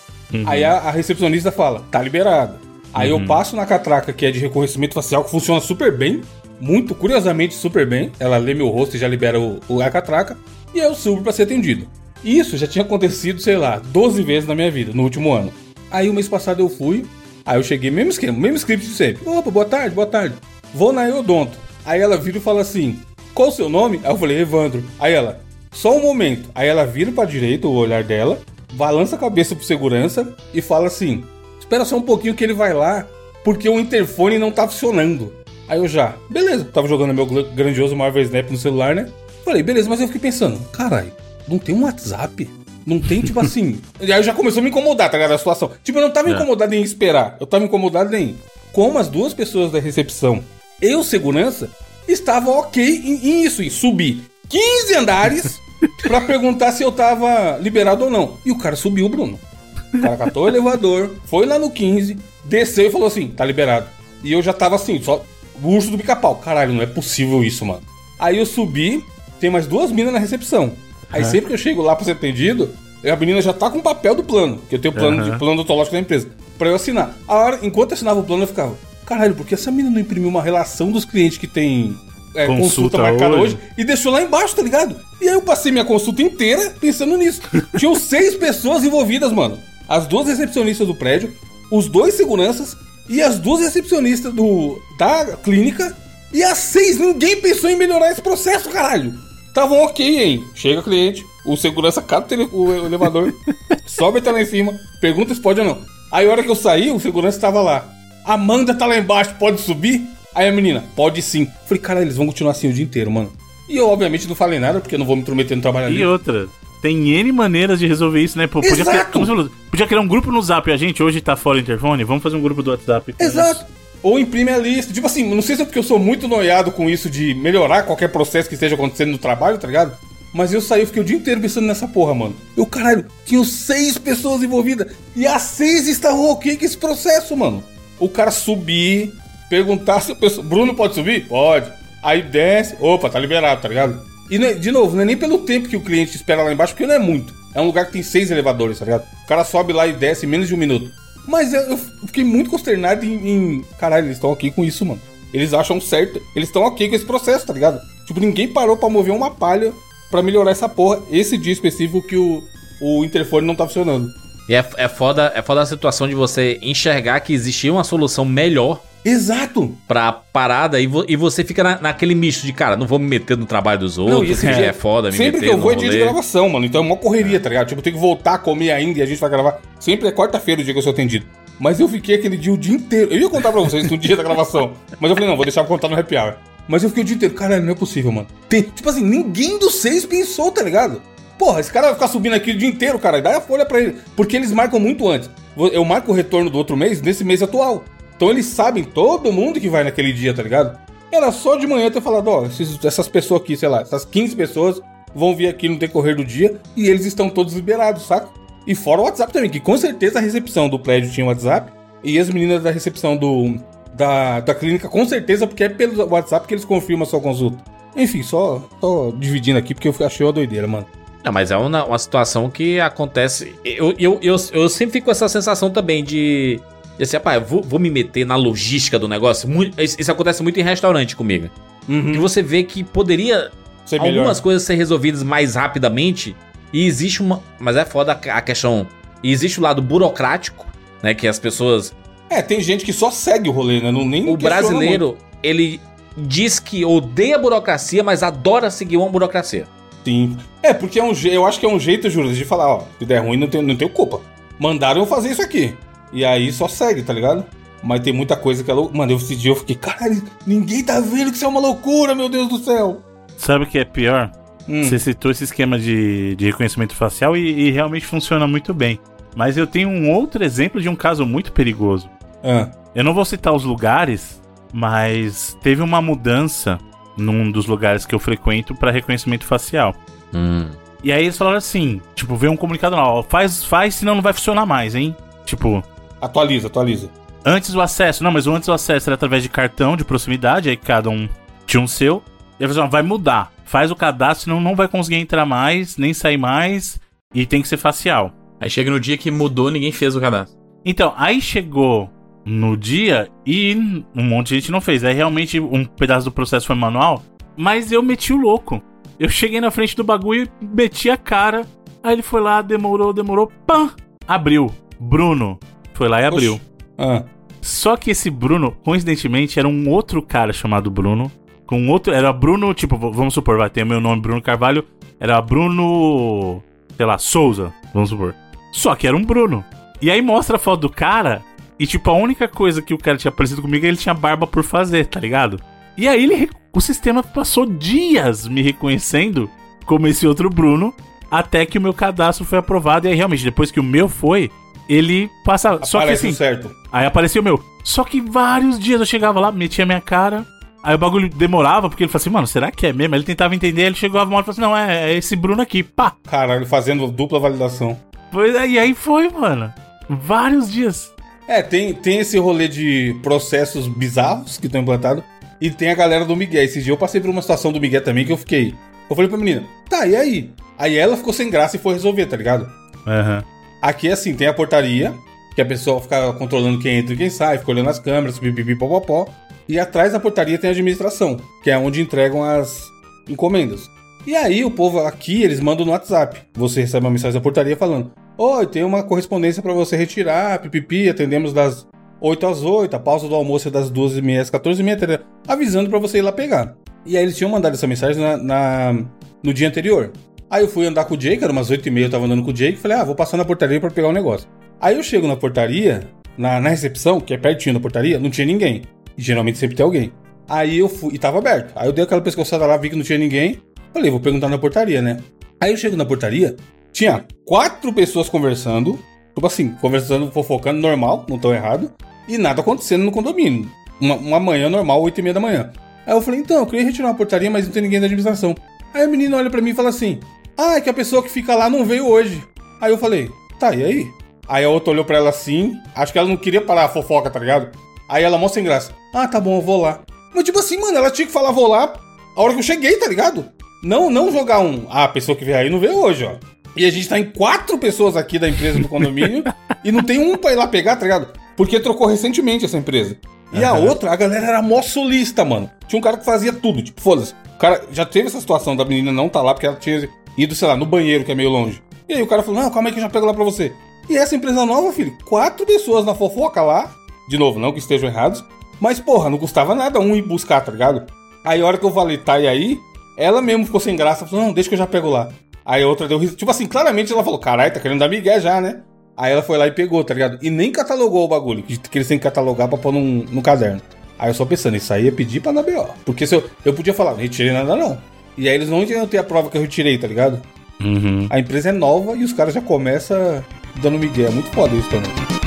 Aí a, a recepcionista fala, tá liberado. Aí eu passo na catraca que é de reconhecimento facial, que funciona super bem. Muito, curiosamente, super bem. Ela lê meu rosto e já libera o, o- a catraca. E eu subo pra ser atendido. Isso já tinha acontecido, sei lá, 12 vezes na minha vida, no último ano. Aí o mês passado eu fui, aí eu cheguei, mesmo esquema, mesmo script de sempre. Opa, boa tarde, boa tarde. Vou na Eodonto. Aí ela vira e fala assim, qual o seu nome? Aí eu falei, Evandro. Aí ela, só um momento. Aí ela vira pra direita, o olhar dela, balança a cabeça pro segurança e fala assim: Espera só um pouquinho que ele vai lá, porque o interfone não tá funcionando. Aí eu já, beleza, tava jogando meu grandioso Marvel Snap no celular, né? Falei, beleza, mas eu fiquei pensando, caralho, não tem um WhatsApp? Não tem, tipo assim. *laughs* E aí já começou a me incomodar, tá ligado? A situação. Tipo, eu não tava É. incomodado em esperar. Eu tava incomodado em como as duas pessoas da recepção e o segurança estavam ok em, em isso, em subir 15 andares *laughs* pra perguntar se eu tava liberado ou não. E o cara subiu, Bruno. O cara catou o elevador, foi lá no 15, desceu e falou assim: tá liberado. E eu já tava assim, só o urso do pica-pau. Caralho, não é possível isso, mano. Aí eu subi, tem mais duas minas na recepção. Aí sempre que eu chego lá pra ser atendido, a menina já tá com o papel do plano, que eu tenho plano Aham. de plano odontológico da empresa, pra eu assinar. A hora, enquanto eu assinava o plano, eu ficava, caralho, por que essa menina não imprimiu uma relação dos clientes que tem é, consulta, Consulta marcada hoje? hoje e deixou lá embaixo, tá ligado? E aí eu passei minha consulta inteira pensando nisso. Tinham seis pessoas envolvidas, mano. As duas recepcionistas do prédio, os dois seguranças e as duas recepcionistas do da clínica. E as seis, ninguém pensou em melhorar esse processo, caralho. Estavam ok, hein? Chega cliente, o segurança cata o, o elevador, *laughs* sobe até lá em cima, pergunta se pode ou não. Aí a hora que eu saí, o segurança estava lá. Amanda tá lá embaixo, pode subir? Aí a menina, pode sim. Falei, cara, eles vão continuar assim o dia inteiro, mano. E eu, obviamente, não falei nada, porque eu não vou me intrometer no trabalho ali. E outra, tem N maneiras de resolver isso, né? Pô, podia, Exato. criar, falou, podia criar um grupo no Zap. A gente hoje tá fora do interfone, vamos fazer um grupo do WhatsApp. Exato. Ou imprime a lista. Tipo assim, não sei se é porque eu sou muito noiado com isso de melhorar qualquer processo que esteja acontecendo no trabalho, tá ligado? Mas eu saí, eu fiquei o dia inteiro pensando nessa porra, mano. Eu, caralho, tinham seis pessoas envolvidas. E as seis estavam ok com esse processo, mano. O cara subir, perguntar se a pessoa. Bruno pode subir? Pode. Aí desce, opa, tá liberado, tá ligado? E não é- de novo, não é nem pelo tempo que o cliente espera lá embaixo, porque não é muito. É um lugar que tem seis elevadores, tá ligado? O cara sobe lá e desce em menos de um minuto. Mas eu, eu fiquei muito consternado em, em- Caralho, eles estão ok com isso, mano. Eles acham certo. Eles estão ok com esse processo, tá ligado? Tipo, ninguém parou pra mover uma palha pra melhorar essa porra. Esse dia específico que o, o interfone não tá funcionando. E é, é, foda, é foda a situação de você enxergar que existia uma solução melhor Exato! pra parada e, vo- e você fica na- naquele misto de, cara, não vou me meter no trabalho dos Não, outros, e esse que dia- é foda me Sempre meter que eu vou é dia de gravação, mano. Então é uma correria, tá ligado? Tipo, eu tenho que voltar a comer ainda e a gente vai gravar. Sempre é quarta-feira o dia que eu sou atendido. Mas eu fiquei aquele dia o dia inteiro. Eu ia contar pra vocês no dia da gravação. *laughs* Mas eu falei, não, vou deixar pra contar no happy hour. Mas eu fiquei o dia inteiro, caralho, não é possível, mano. Tem, tipo assim, ninguém dos seis pensou, tá ligado? Porra, esse cara vai ficar subindo aqui o dia inteiro, cara. Dá a folha pra ele. Porque eles marcam muito antes. Eu marco o retorno do outro mês nesse mês atual. Então eles sabem todo mundo que vai naquele dia, tá ligado? Era só de manhã ter falado, ó, essas pessoas aqui, sei lá, essas 15 pessoas vão vir aqui no decorrer do dia e eles estão todos liberados, saca? E fora o WhatsApp também, que com certeza a recepção do prédio tinha WhatsApp e as meninas da recepção do da, da clínica, com certeza, porque é pelo WhatsApp que eles confirmam a sua consulta. Enfim, só tô dividindo aqui porque eu achei uma doideira, mano. Não, mas é uma, uma situação que acontece. Eu, eu, eu, eu sempre fico com essa sensação também de. De assim, rapaz, vou, vou me meter na logística do negócio. Muito- isso, isso acontece muito em restaurante comigo. Que você vê que poderia Isso é melhor. algumas coisas ser resolvidas mais rapidamente. E existe uma. Mas é foda a questão. E existe o lado burocrático, né? Que as pessoas. É, tem gente que só segue o rolê, né? Não, nem O brasileiro, ele diz que odeia a burocracia, mas adora seguir uma burocracia. Sim. É, porque é um eu acho que é um jeito, Júlio, de falar, ó, se der ruim, não tenho, não tenho culpa. Mandaram eu fazer isso aqui. E aí só segue, tá ligado? Mas tem muita coisa que ela. Mano, eu- esse dia eu fiquei, caralho, ninguém tá vendo que isso é uma loucura, meu Deus do céu. Sabe o que é pior? Hum. Você citou esse esquema de, de reconhecimento facial e, e realmente funciona muito bem. Mas eu tenho um outro exemplo de um caso muito perigoso. Ah, Eu não vou citar os lugares, mas teve uma mudança num dos lugares que eu frequento para reconhecimento facial. E aí eles falaram assim, tipo, veio um comunicado lá, ó, faz, faz, senão não vai funcionar mais, hein? Tipo, atualiza, atualiza. antes o acesso, não, mas antes o acesso era através de cartão de proximidade, aí cada um tinha um seu. E aí falaram, vai mudar, faz o cadastro, senão não vai conseguir entrar mais, nem sair mais, e tem que ser facial. Aí chega no dia que mudou, ninguém fez o cadastro. Então, aí chegou no dia e um monte de gente não fez. Aí realmente um pedaço do processo foi manual, mas eu meti o louco. Eu cheguei na frente do bagulho e meti a cara. Aí ele foi lá, demorou, demorou, pam! Abriu. Bruno foi lá e abriu. Oxi. Ah, Só que esse Bruno, coincidentemente, era um outro cara chamado Bruno. Com outro. Era Bruno, tipo, vamos supor, vai ter o meu nome Bruno Carvalho. Era Bruno. Sei lá, Souza, vamos supor. Só que era um Bruno. E aí mostra a foto do cara. E, tipo, a única coisa que o cara tinha parecido comigo é que ele tinha barba por fazer, tá ligado? E aí ele, o sistema passou dias me reconhecendo como esse outro Bruno. Até que o meu cadastro foi aprovado. E aí, realmente, depois que o meu foi, ele passava. Só que aparece assim. certo. Aí apareceu o meu. Só que vários dias eu chegava lá, metia minha cara. Aí o bagulho demorava, porque ele falou assim, mano, será que é mesmo? Aí Ele tentava entender, ele chegava uma hora e falou assim, não, é, é esse Bruno aqui, pá. Caralho, fazendo dupla validação. Pois aí, aí foi, mano. Vários dias. É, tem, tem esse rolê de processos bizarros que estão implantados. E tem a galera do Miguel. Esse dia eu passei por uma situação do Miguel também que eu fiquei. Eu falei pra menina, tá, e aí? Aí ela ficou sem graça e foi resolver, tá ligado? Aham. Aqui, assim, tem a portaria, que a pessoa fica controlando quem entra e quem sai, fica olhando as câmeras, pipipi, popopó. E atrás da portaria tem a administração, que é onde entregam as encomendas. E aí, o povo aqui, eles mandam no WhatsApp. Você recebe uma mensagem da portaria falando: Oi, tem uma correspondência pra você retirar, pipipi, atendemos das 8 às 8, a pausa do almoço é das 12h30 às 14h30, entendeu? avisando pra você ir lá pegar. E aí, eles tinham mandado essa mensagem na, na- no dia anterior. Aí eu fui andar com o Jake, era umas 8h30, eu tava andando com o Jake, falei, ah, vou passar na portaria pra pegar o negócio. Aí eu chego na portaria, na, na recepção, que é pertinho da portaria, não tinha ninguém. E geralmente sempre tem alguém. Aí eu fui, e tava aberto. Aí eu dei aquela pescoçada lá, vi que não tinha ninguém. Falei, vou perguntar na portaria, né? Aí eu chego na portaria, tinha quatro pessoas conversando, tipo assim, conversando, fofocando, normal, não tão errado, e nada acontecendo no condomínio. Uma, uma manhã normal, 8 e meia da manhã. Aí eu falei, então, eu queria retirar uma portaria, mas não tem ninguém da administração. Aí a menina olha pra mim e fala assim, ah, é que a pessoa que fica lá não veio hoje. Aí eu falei, tá, e aí? Aí a outra olhou pra ela assim, acho que ela não queria parar a fofoca, tá ligado? Aí ela mostra sem graça, ah, tá bom, eu vou lá. Mas tipo assim, mano, ela tinha que falar, vou lá, a hora que eu cheguei, tá ligado? Não, não jogar um, ah, a pessoa que veio aí não veio hoje, ó. E a gente tá em quatro pessoas aqui da empresa do condomínio *laughs* e não tem um pra ir lá pegar, tá ligado? Porque trocou recentemente essa empresa. E a outra, a galera era mó solista, mano. Tinha um cara que fazia tudo, tipo, foda-se. O cara já teve essa situação da menina não tá lá porque ela tinha ido, sei lá, no banheiro, que é meio longe. E aí o cara falou, não, calma aí que eu já pego lá pra você. E essa empresa nova, filho, quatro pessoas na fofoca lá. De novo, não que estejam errados. Mas, porra, não custava nada um ir buscar, tá ligado? Aí a hora que eu falei, tá, e aí? Ela mesmo ficou sem graça, falou, não, deixa que eu já pego lá. Aí a outra deu risada. Tipo assim, claramente ela falou, caralho, tá querendo dar migué já, né? Aí ela foi lá e pegou, tá ligado? E nem catalogou o bagulho, que eles têm que catalogar pra pôr num, no caderno. Aí eu só pensando, isso aí é pedir pra dar BO. Porque se eu, eu podia falar, não retirei nada não. E aí eles não iam ter a prova que eu retirei, tá ligado? Uhum. A empresa é nova e os caras já começam dando migué. É muito foda isso também.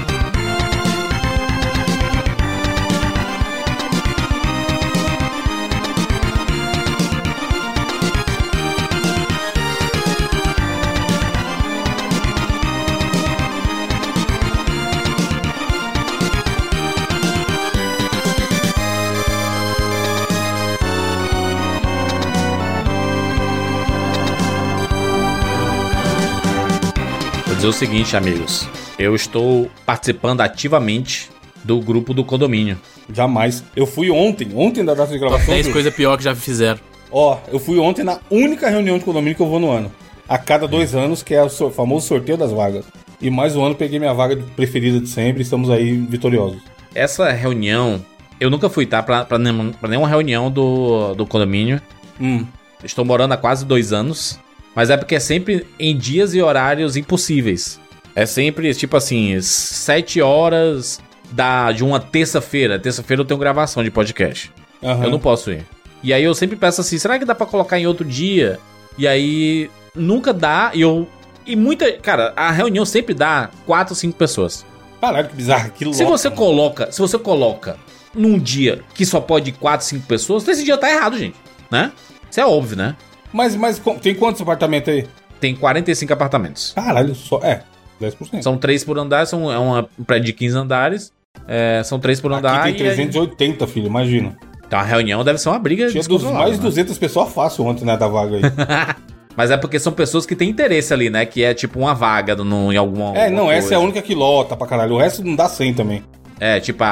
Dizer o seguinte, amigos. Eu estou participando ativamente do grupo do condomínio. Jamais. Eu fui ontem, ontem da data de gravação. 10 Ju. coisas pior que já fizeram. Ó, eu fui ontem na única reunião de condomínio que eu vou no ano. A cada dois anos, que é o so- famoso sorteio das vagas. E mais um ano peguei minha vaga preferida de sempre e estamos aí vitoriosos. Essa reunião, eu nunca fui, tá? Pra, pra, nenhuma, pra nenhuma reunião do, do condomínio. Hum. Estou morando há quase dois anos. Mas é porque é sempre em dias e horários impossíveis. É sempre, tipo assim, sete horas da, de uma terça-feira. Terça-feira eu tenho gravação de podcast. aham. Eu não posso ir. E aí eu sempre peço assim, será que dá pra colocar em outro dia? E aí nunca dá. E eu e muita, cara, a reunião sempre dá quatro, cinco pessoas. Caralho, que bizarro. Que Se louco. você coloca, se você coloca num dia que só pode ir quatro, cinco pessoas, esse dia tá errado, gente, né? Isso é óbvio, né? Mas, mas tem quantos apartamentos aí? Tem 45 apartamentos. Caralho, só. É, 10%. São três por andar, são é uma- um prédio de 15 andares. É, são três por andar. Aqui tem e aí- 380, filho, imagina. Então a reunião deve ser uma briga Tinha dos, mais de né? 200 pessoas fácil ontem, né, da vaga aí. *laughs* Mas é porque são pessoas que têm interesse ali, né? Que é tipo uma vaga no, em alguma. é, não, alguma essa é a única que lota pra caralho. O resto não dá 100 também. É, tipo, a,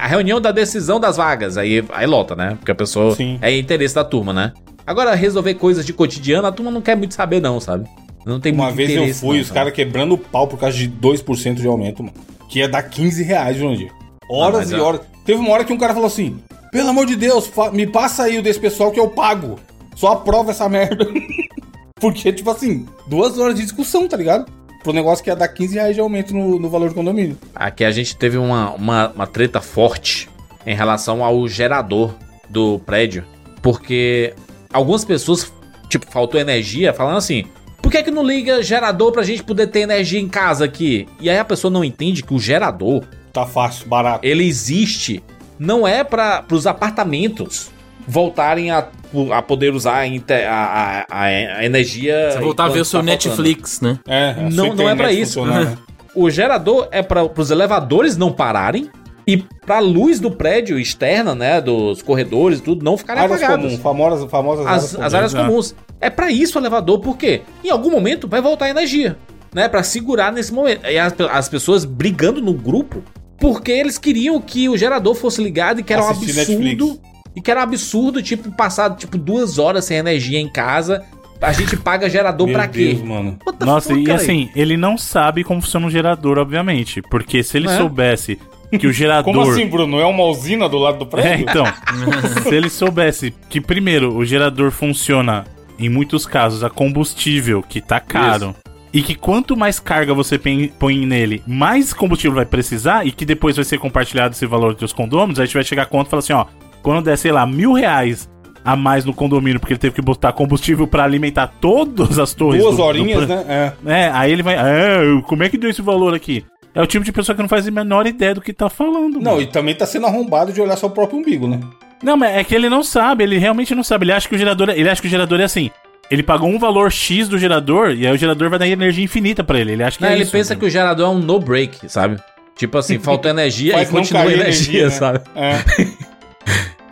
a reunião da decisão das vagas. Aí, aí lota, né? Porque a pessoa. Sim. É interesse da turma, né? Agora, resolver coisas de cotidiano, a turma não quer muito saber, não, sabe? Não tem Uma vez eu fui, não, os caras quebrando o pau por causa de 2% de aumento, mano. Que ia dar 15 reais, Jurandir. Horas e é- horas. Teve uma hora que um cara falou assim: pelo amor de Deus, me passa aí o desse pessoal que eu pago. Só aprova essa merda. *laughs* Porque, tipo assim, duas horas de discussão, tá ligado? Pro negócio que ia dar 15 reais de aumento no, no valor do condomínio. Aqui a gente teve uma, uma, uma treta forte em relação ao gerador do prédio. Porque algumas pessoas, tipo, faltou energia, falando assim: por que, que não liga gerador pra gente poder ter energia em casa aqui? E aí a pessoa não entende que o gerador, Tá fácil, barato. ele existe, não é para os apartamentos voltarem a, a poder usar a, a, a, a energia. Você voltar a ver o seu tá faltando. Netflix, né? É, Não- sua não é pra internet isso. funcionar, né? *laughs* O gerador é para os elevadores não pararem e pra luz do prédio externa, né, dos corredores e tudo, não ficarem Áreas apagadas. comuns, famosas, famosas As, as áreas comuns. É pra isso o elevador, porque em algum momento vai voltar a energia, né, Pra segurar nesse momento. E as, as pessoas brigando no grupo porque eles queriam que o gerador fosse ligado e que era um Assistir absurdo. Netflix. E que era um absurdo, tipo, passar tipo duas horas sem energia em casa. A gente paga gerador Meu pra Deus, quê? mano. What the Nossa, fuck, e cara? assim, ele não sabe como funciona um gerador, obviamente. Porque se ele É. soubesse que o gerador. Como assim, Bruno? É uma usina do lado do É, prédio? então. *laughs* se ele soubesse que, primeiro, o gerador funciona, em muitos casos, a combustível, que tá caro. E que quanto mais carga você põe nele, mais combustível vai precisar, e que depois vai ser compartilhado esse valor entre os condôminos, a gente vai chegar a conta e falar assim, ó, quando der, sei lá, mil reais a mais no condomínio, porque ele teve que botar combustível pra alimentar todas as torres. Duas do- do horinhas, pla- né? É. É, aí ele vai, é, como é que deu esse valor aqui? É o tipo de pessoa que não faz a menor ideia do que tá falando. Não, mano. e também tá sendo arrombado de olhar só o próprio umbigo, né? Não, mas é que ele não sabe, ele realmente não sabe. Ele acha que o gerador, é- ele acha que o gerador é assim. Ele pagou um valor X do gerador e aí o gerador vai dar energia infinita pra ele. Ele acha que Não, é ele isso, pensa né? que o gerador é um no break, sabe? Tipo assim, faltou *laughs* energia e continua energia, energia, né? sabe? É. *laughs*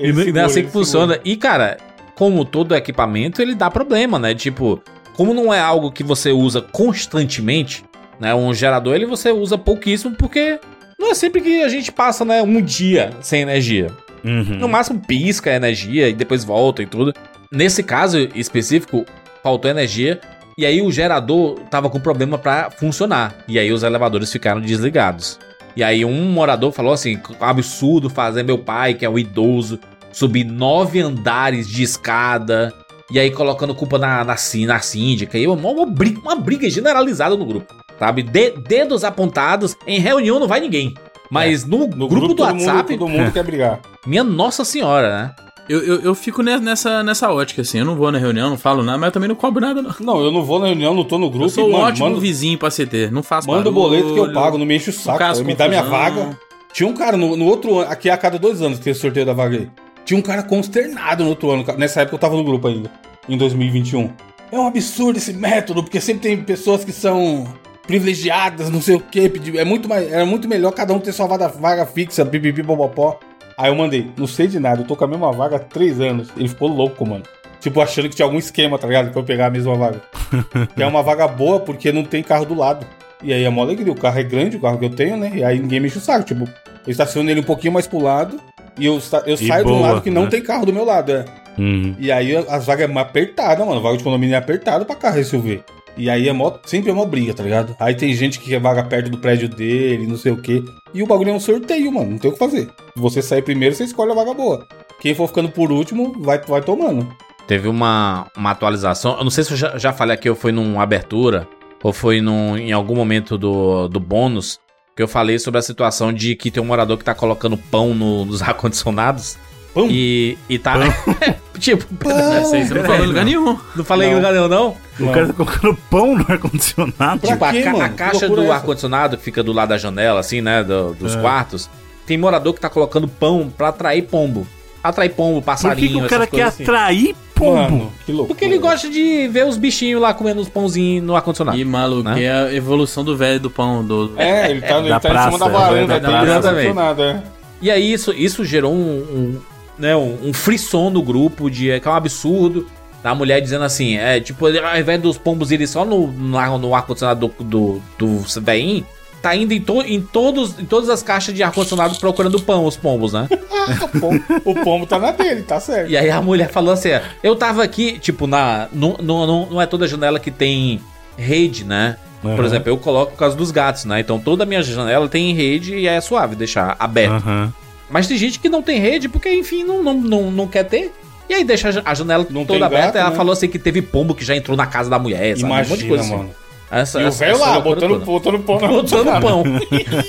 E não não é assim que funciona. E, cara, como todo equipamento, ele dá problema, né? Tipo, como não é algo que você usa constantemente, né? Um gerador, ele você usa pouquíssimo, porque não é sempre que a gente passa, né, um dia sem energia. Uhum. No máximo pisca a energia e depois volta e tudo. Nesse caso específico, faltou energia e aí o gerador tava com problema pra funcionar. E aí os elevadores ficaram desligados. E aí um morador falou assim: absurdo fazer meu pai, que é o idoso, subir nove andares de escada. E aí colocando culpa na, na, na síndica. E uma, uma, briga, uma briga generalizada no grupo. Sabe? De- dedos apontados. Em reunião não vai ninguém. Mas no, No grupo, do todo WhatsApp, Mundo, todo mundo quer brigar. *laughs* minha nossa senhora, né? Eu, eu, eu fico ne- nessa, nessa ótica, assim. Eu não vou na reunião, não falo nada, mas eu também não cobro nada, não. Não, eu não vou na reunião, não tô no grupo. Eu sou um mano, ótimo manda, vizinho pra CT. Não faço manda o boleto que eu pago, não me enche o saco. caso Me dá minha vaga. Tinha um cara no, no outro ano, aqui a cada dois anos tem esse sorteio da vaga aí. Tinha um cara consternado no outro ano. Nessa época eu tava no grupo ainda, em 2021. É um absurdo esse método, porque sempre tem pessoas que são privilegiadas, não sei o pedi- É muito, mais, é muito melhor cada um ter sua vaga, vaga fixa, pipipi, popopó. Aí eu mandei, não sei de nada, eu tô com a mesma vaga há três anos. Ele ficou louco, mano. Tipo, achando que tinha algum esquema, tá ligado? Pra eu pegar a mesma vaga. *laughs* que é uma vaga boa porque não tem carro do lado. E aí é mó alegria. O carro é grande, o carro que eu tenho, né? E aí ninguém me enche o saco. Tipo, eu estaciono ele um pouquinho mais pro lado e eu, eu E saio de um boa, lado que não né? tem carro do meu lado, é. Uhum. E aí as vagas é apertada, mano. Vaga de condomínio é apertada pra carro SUV. E aí é mó, sempre é mó briga, tá ligado? Aí tem gente que quer vaga perto do prédio dele, não sei o quê. E o bagulho é um sorteio, mano. Não tem o que fazer. Você sair primeiro, você escolhe a vaga boa. Quem for ficando por último, vai, vai tomando. Teve uma, uma atualização. Eu não sei se eu já, já falei aqui, ou foi numa abertura, ou foi num, em algum momento do, do bônus, que eu falei sobre a situação de que tem um morador que tá colocando pão no- nos *laughs* ar-condicionados. Pão? E, e tá. *laughs* tipo, Essa aí você não falou em lugar nenhum. não falei em lugar nenhum, não? O Não. cara tá colocando pão no ar-condicionado. Tipo, a, ca- a caixa do é ar-condicionado que fica do lado da janela, assim, né? do- dos É. quartos. Tem morador que tá colocando pão pra atrair pombo. Atrair pombo, Por passarinho, que, que o cara quer assim. atrair pombo? Mano, que louco. Porque ele gosta de ver os bichinhos lá comendo os pãozinhos no ar-condicionado. E maluco, Né? é a evolução do velho do pão. Do... É, ele tá, ele Da tá em cima praça, da varanda, é, da tá praça. estacionado, é. E aí isso, isso gerou um, um, né, um, um frisson no grupo de que é um absurdo. Da mulher dizendo assim, é tipo, ao invés dos pombos irem só no, no, no ar-condicionado do, do, do veinho, tá indo em, to, em, todos, em todas as caixas de ar-condicionado procurando pão, os pombos, né? *laughs* o, pombo, o pombo tá na dele, tá certo. E aí a mulher falou assim: eu tava aqui, tipo, na. Não, não, não, não é toda janela que tem rede, né? Por Aham. exemplo, eu coloco por causa dos gatos, né? Então toda a minha janela tem rede e é suave deixar aberto. Aham. Mas tem gente que não tem rede porque, enfim, não, não, não, não quer ter. E aí deixa a ja- a janela Não toda aberta. gato, ela né? falou assim que teve pombo que já entrou na casa da mulher, sabe? Imagina, assim. mano. Essa, E o velho lá, botando, toda. botando pão na Botando pão.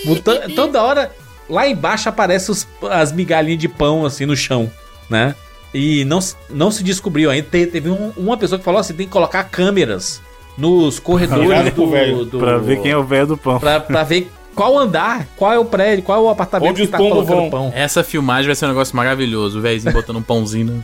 Botando- toda hora, lá embaixo aparece os- as migalhinhas de pão, assim, no chão, né? E não, se- não se descobriu ainda. Te- Teve um- uma pessoa que falou assim: tem que colocar câmeras nos corredores do, do- Pra ver quem é o velho do pão. pra, pra ver qual andar, qual é o prédio, qual é o apartamento Onde que tá colocando vão. pão. Essa filmagem vai ser um negócio maravilhoso. O velhozinho botando um pãozinho. No...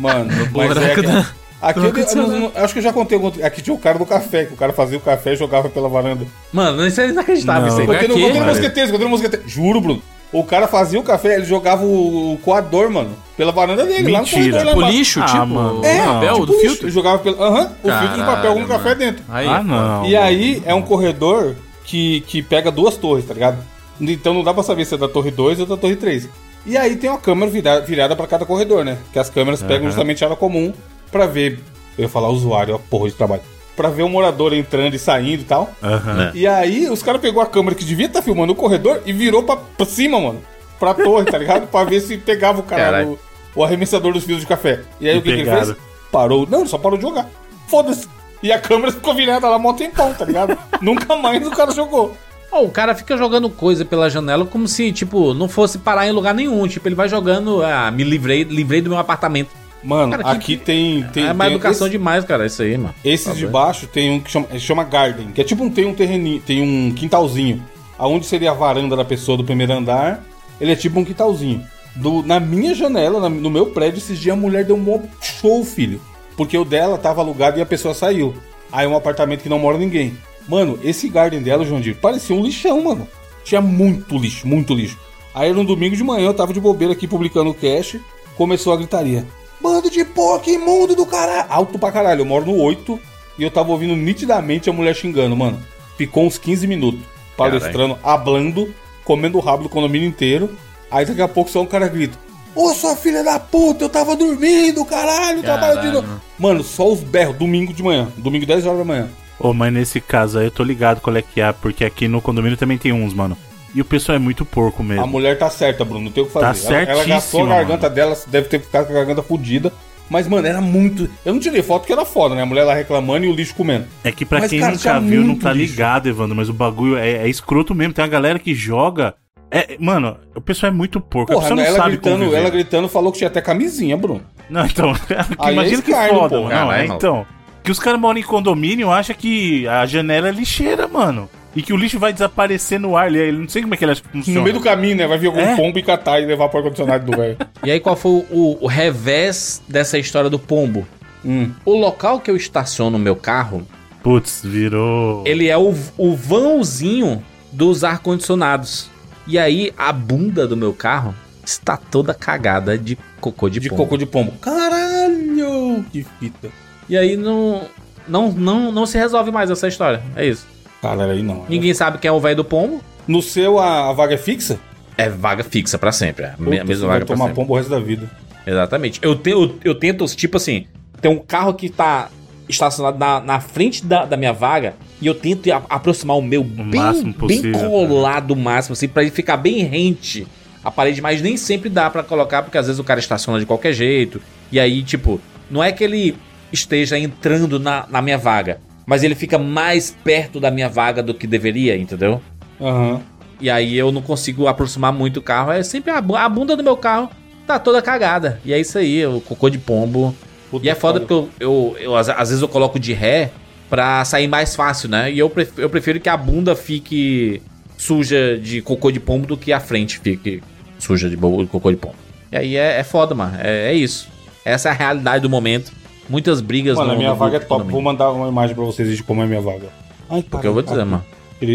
Mano, mas é buraco que- da- Aqui eu, eu não- acho que eu já contei. algum- Aqui tinha o cara do café, que o cara fazia o café e jogava pela varanda. Mano, isso é inacreditável Não. isso aí. Porque não quê, contei no mosqueteiro, contei no mosqueteiro. Juro, Bruno. O cara fazia o café, ele jogava o, o coador, mano, pela varanda dele. Lá no Mentira. corredor, lá Tipo embaixo. lixo, Ah, tipo mano. o É, papel tipo do lixo. filtro. Ele jogava pelo. Aham, o filtro de papel Caralho, com café mano. dentro. Aí, Ah, não. E aí é um corredor que, que pega duas torres, tá ligado? Então não dá pra saber se é da torre 2 ou da torre 3. E aí tem uma câmera virada, virada para cada corredor, né? Que as câmeras pegam Aham. justamente a área comum pra ver. Eu ia falar usuário, ó, porra de trabalho. Pra ver o morador entrando e saindo e tal. Aham. E aí os caras pegou a câmera que devia estar filmando o corredor e virou pra, pra cima, mano. Pra torre, tá ligado? pra ver se pegava o cara, Caralho. o, o arremessador dos fios de café. E aí E o que, que ele fez? Parou. Não, ele só parou de jogar. Foda-se. E a câmera ficou virada lá mó tempão, tá ligado? *laughs* Nunca mais o cara jogou. Ó, o cara fica jogando coisa pela janela como se, tipo, não fosse parar em lugar nenhum. Tipo, ele vai jogando, ah, me livrei, livrei do meu apartamento. Mano, Cara, que- aqui tem. tem é uma tem educação esse- demais, cara, isso aí, mano. Esses Tá de baixo tem um que chama, chama Garden, que é tipo um, tem um terreninho, tem um quintalzinho. Aonde seria a varanda da pessoa do primeiro andar, ele é tipo um quintalzinho. Do, na minha janela, na- no meu prédio, esses dias a mulher deu um show, filho. Porque o dela tava alugado e a pessoa saiu. Aí é um apartamento que não mora ninguém. Mano, esse garden dela, João Dir, parecia um lixão, mano. Tinha muito lixo, muito lixo. Aí no domingo de manhã eu tava de bobeira aqui publicando o cash, começou a gritaria. Bando de porco imundo do caralho. Alto pra caralho, eu moro no 8 e eu tava ouvindo nitidamente a mulher xingando, mano. Ficou uns 15 minutos palestrando, hablando, comendo o rabo do condomínio inteiro. Aí daqui a pouco só um cara grita: Ô sua filha da puta, eu tava dormindo, caralho, trabalho de novo. Mano, só os berros, domingo de manhã, domingo 10 horas da manhã. Ô, mas nesse caso aí eu tô ligado qual é que é, porque aqui no condomínio também tem uns, mano. E o pessoal é muito porco mesmo. A mulher tá certa, Bruno, não tem o que fazer. Tá ela, ela gastou a garganta dela, deve ter ficado com a garganta fodida. Mas, mano, era muito. Eu não tirei foto porque era foda, né? A mulher lá reclamando e o lixo comendo. É que pra Mas, quem cara, nunca viu, não tá lixo. ligado, Evandro, mas o bagulho é, é escroto mesmo. Tem uma galera que joga É, mano, o pessoal é muito porco. a Porra, pessoa não ela sabe gritando, conviver. ela gritando falou que tinha até camisinha, Bruno. Não, então, *laughs* Aí imagina é que foda, mano. Não, é, então. Que os caras moram em condomínio acham que a janela é lixeira, mano. E que o lixo vai desaparecer no ar. Ele, ele não sei como é que ele acha que funciona. No meio do caminho, né? Vai vir algum É. pombo e catar e levar pro ar-condicionado do velho. *laughs* E aí, qual foi o, o revés dessa história do pombo? Hum. O local que eu estaciono o meu carro, Putz, virou. ele é o, o vãozinho dos ar-condicionados. E aí, a bunda do meu carro está toda cagada de cocô de, De pombo. cocô de pombo. Caralho! Que fita. E aí, não, não, não, não se resolve mais essa história. É isso. Caralho, aí não. Ninguém sabe quem é o velho do pombo. No seu, a, a vaga é fixa? É vaga fixa pra sempre. É Puta, mesma vaga pra tomar sempre. pombo o resto da vida. Exatamente. Eu, te, eu, eu tento, tipo assim, tem um carro que tá estacionado na, na frente da, da minha vaga e eu tento a- aproximar o meu bem, máximo bem possível, colado o máximo, assim, pra ele ficar bem rente a parede, mas nem sempre dá pra colocar, porque às vezes o cara estaciona de qualquer jeito. E aí, tipo, não é que ele esteja entrando na, na minha vaga, mas ele fica mais perto da minha vaga do que deveria, entendeu? Aham. E aí eu não consigo aproximar muito o carro. É sempre a, a bunda do meu carro tá toda cagada. E é isso aí, o cocô de pombo. Puta e é foda que porque eu, eu, eu, às, vezes eu coloco de ré pra sair mais fácil, né? E eu, pref- eu prefiro que a bunda fique suja de cocô de pombo do que a frente fique suja de cocô de pombo. E aí é, é foda, mano. É, é isso. Essa é a realidade do momento. Muitas brigas Mano, a minha no vaga é top. Vou mandar uma imagem pra vocês de como é a minha vaga. Ai, Porque eu vou dizer, mano.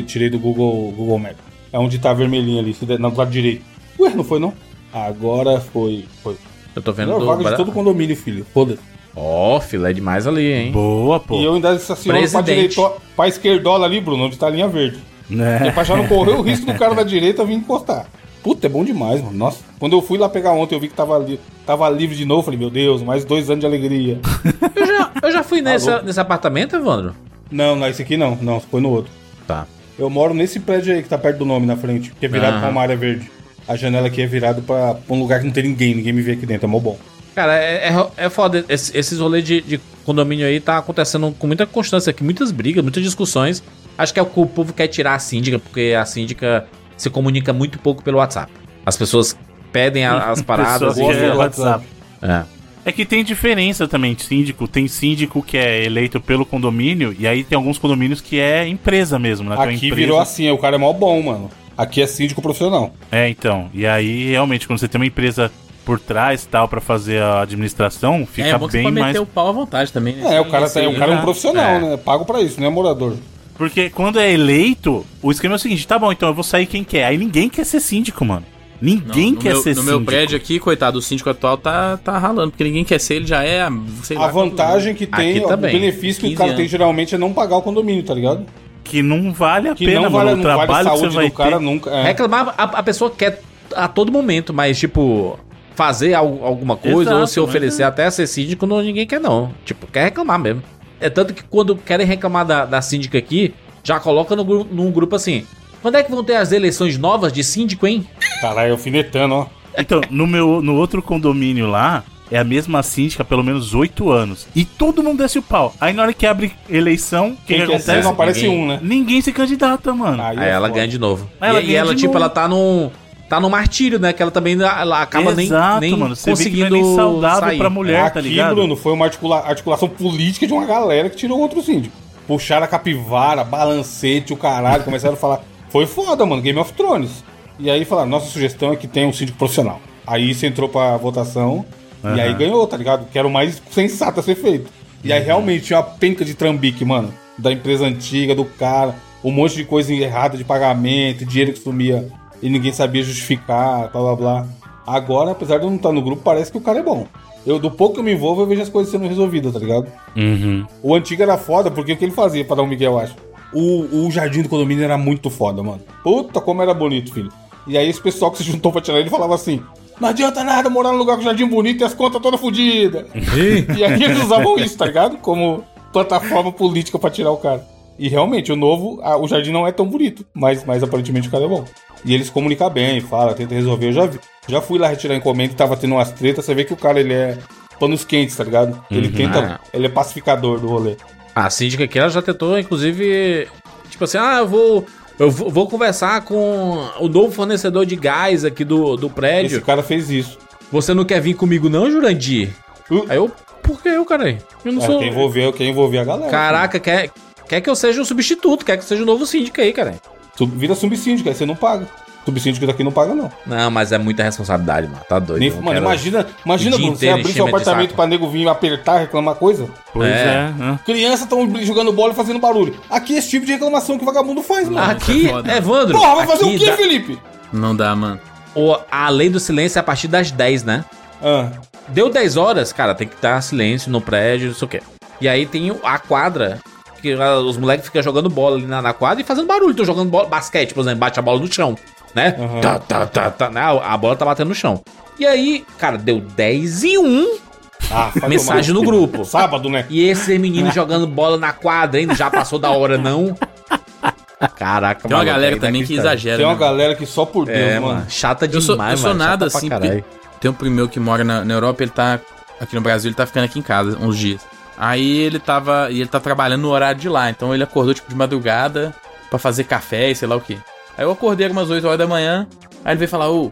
Tirei, do Google, Google Maps. É onde tá vermelhinho ali, se der, não, do lado direito. Ué, não foi não? Agora foi. Foi. Eu tô vendo Melhor do... vaga de todo condomínio, filho. Foda-se. Ó, filé demais ali, hein? Boa, pô. E eu ainda estaciono pra Presidente. direita, pra esquerdola ali, Bruno, onde tá a linha verde. Né? É pra já não correr o risco do cara da direita vir encostar. Puta, é bom demais, mano. Nossa. Quando eu fui lá pegar ontem, eu vi que tava, li tava livre de novo. Falei, meu Deus, mais dois anos de alegria. *laughs* Eu já, eu já fui nesse, louco. nesse apartamento, Evandro? não, não, esse aqui não. Não, foi no outro. Tá. Eu moro nesse prédio aí que tá perto do nome na frente, que é virado Aham. pra uma área verde. A janela aqui é virada pra, pra um lugar que não tem ninguém, ninguém me vê aqui dentro, é mó bom. Cara, é, é, é foda. Esse- esses rolês de, de condomínio aí tá acontecendo com muita constância aqui, muitas brigas, muitas discussões. Acho que é o que o povo quer tirar a síndica, porque a síndica se comunica muito pouco pelo WhatsApp. As pessoas pedem a- as *laughs* paradas e. é WhatsApp. É. É que tem diferença também de síndico. Tem síndico que é eleito pelo condomínio, e aí tem alguns condomínios que é empresa mesmo, né? Aqui empresa- virou assim, o cara é mó bom, mano. Aqui é síndico profissional. É, então. E aí, realmente, quando você tem uma empresa por trás e tal pra fazer a administração, fica é bom que você bem pode mais. meter o pau à vontade também, né? É, o cara, tá, o cara é um né? profissional, É. né? Pago pra isso, não é morador. Porque quando é eleito, o esquema é o seguinte: tá bom, então eu vou sair quem quer. Aí ninguém quer ser síndico, mano. Não, Ninguém no quer meu, ser No síndico. meu prédio aqui, coitado, o síndico atual tá, tá ralando, porque ninguém quer ser, ele já é, sei lá. A vantagem que tem, Aqui ó, o também. benefício que o 15 cara tem anos. geralmente é não pagar o condomínio, tá ligado? Que não vale a Que pena, não mano. vale, o não vale a trabalho que você vai do cara ter. nunca. é. Reclamar, a, a pessoa quer a todo momento, mas, tipo, fazer al- alguma coisa Exato, ou se oferecer é. até ser síndico, não, ninguém quer, não. Tipo, quer reclamar mesmo. É tanto que quando querem reclamar da, da síndica aqui, já coloca no, num grupo assim. Quando é que vão ter as eleições novas de síndico, hein? Caralho, alfinetando, ó. Então, no meu no outro condomínio lá, é a mesma síndica há pelo menos oito anos. E todo mundo desce o pau. Aí na hora que abre eleição, o que, Quem que quer ser, acontece? não aparece Ninguém- um, né? Ninguém se candidata, mano. Aí, Aí é ela foda. ganha de novo. Aí ela e, e ela, tipo, novo. ela tá num. Tá no martírio, né? Que ela também ela acaba nem, Exato, nem mano. Você vê que conseguindo não é nem saudável sair. pra mulher, tá Aqui, ligado? Bruno, foi uma articula- articulação política de uma galera que tirou outro síndico. Puxaram a capivara, balancete, o caralho, começaram a falar. *laughs* Foi foda, mano, Game of Thrones. E aí falaram, nossa sugestão é que tenha um síndico profissional. Aí isso entrou pra votação e aí ganhou, tá ligado? Que era o mais sensato a ser feito. E aí realmente tinha uma penca de trambique, mano. Da empresa antiga, do cara, um monte de coisa errada de pagamento, dinheiro que sumia e ninguém sabia justificar, blá blá blá. Agora, apesar de eu não estar no grupo, parece que o cara é bom. Eu, do pouco que eu me envolvo, eu vejo as coisas sendo resolvidas, tá ligado? Uhum. O antigo era foda, porque o que ele fazia pra dar um Miguel, eu acho? O, o jardim do condomínio era muito foda, mano. Puta, como era bonito, filho. E aí esse pessoal que se juntou pra tirar ele falava assim: Não adianta nada morar num lugar com jardim bonito e as contas todas fodidas. e aí eles usavam isso, tá ligado? Como plataforma política pra tirar o cara. E realmente, o novo, a- o jardim não é tão bonito, mas, mas aparentemente o cara é bom. E eles comunicam bem, fala, tenta resolver. Eu já vi. Já fui lá retirar encomenda e tava tendo umas tretas. Você vê que o cara, ele é panos quentes, tá ligado? Ele tenta. Ele é pacificador do rolê. A síndica aqui, ela já tentou, inclusive, tipo assim, ah, eu vou Eu vou conversar com o novo fornecedor de gás aqui do, do Esse prédio. cara fez isso. Você não quer vir comigo não, Jurandir? Uh. Aí eu, por que eu, cara? Eu não É, sou... quer, envolver, quer envolver a galera. Caraca, quer, quer que eu seja um substituto, quer que eu seja o novo síndico aí, cara. Vira subsíndico, aí você não paga. Subsíndico daqui não paga, não. Não, mas é muita responsabilidade, mano. Tá doido. Nem- mano, quero- imagina, imagina Bruno, você abrir seu apartamento pra nego vir apertar, reclamar coisa. Pois É. é. né? Crianças estão jogando bola e fazendo barulho. Aqui é esse tipo de reclamação que o vagabundo faz, mano. Aqui, é foda. Evandro. Porra, vai fazer o quê, dá- Felipe? Não dá, mano. o- a lei do silêncio é a partir das 10, né? Ah, Deu 10 horas, cara, tem que estar silêncio no prédio, não sei o quê. E aí tem a quadra, que os moleques ficam jogando bola ali na, na quadra e fazendo barulho. Tô jogando bola, basquete, por exemplo, bate a bola no chão, né? Aham. Tá, tá, tá, tá, né? A bola tá batendo no chão. E aí, cara, deu 10 e 1 ah mensagem no grupo. Sábado, né? E esse menino *laughs* jogando bola na quadra ainda, já passou da hora, não? Caraca, Tem uma maluco, galera também que exagera. Tem uma né? galera que só por Deus, É, mano. mano, chata Eu demais, sou, eu sou mano, nada assim, tem um primo meu que mora na, na Europa, ele tá aqui no Brasil, ele tá ficando aqui em casa uns dias. Aí ele tava, e ele tá trabalhando no horário de lá, então ele acordou tipo de madrugada pra fazer café e sei lá o que. Aí eu acordei umas 8 horas da manhã, aí ele veio falar, ô,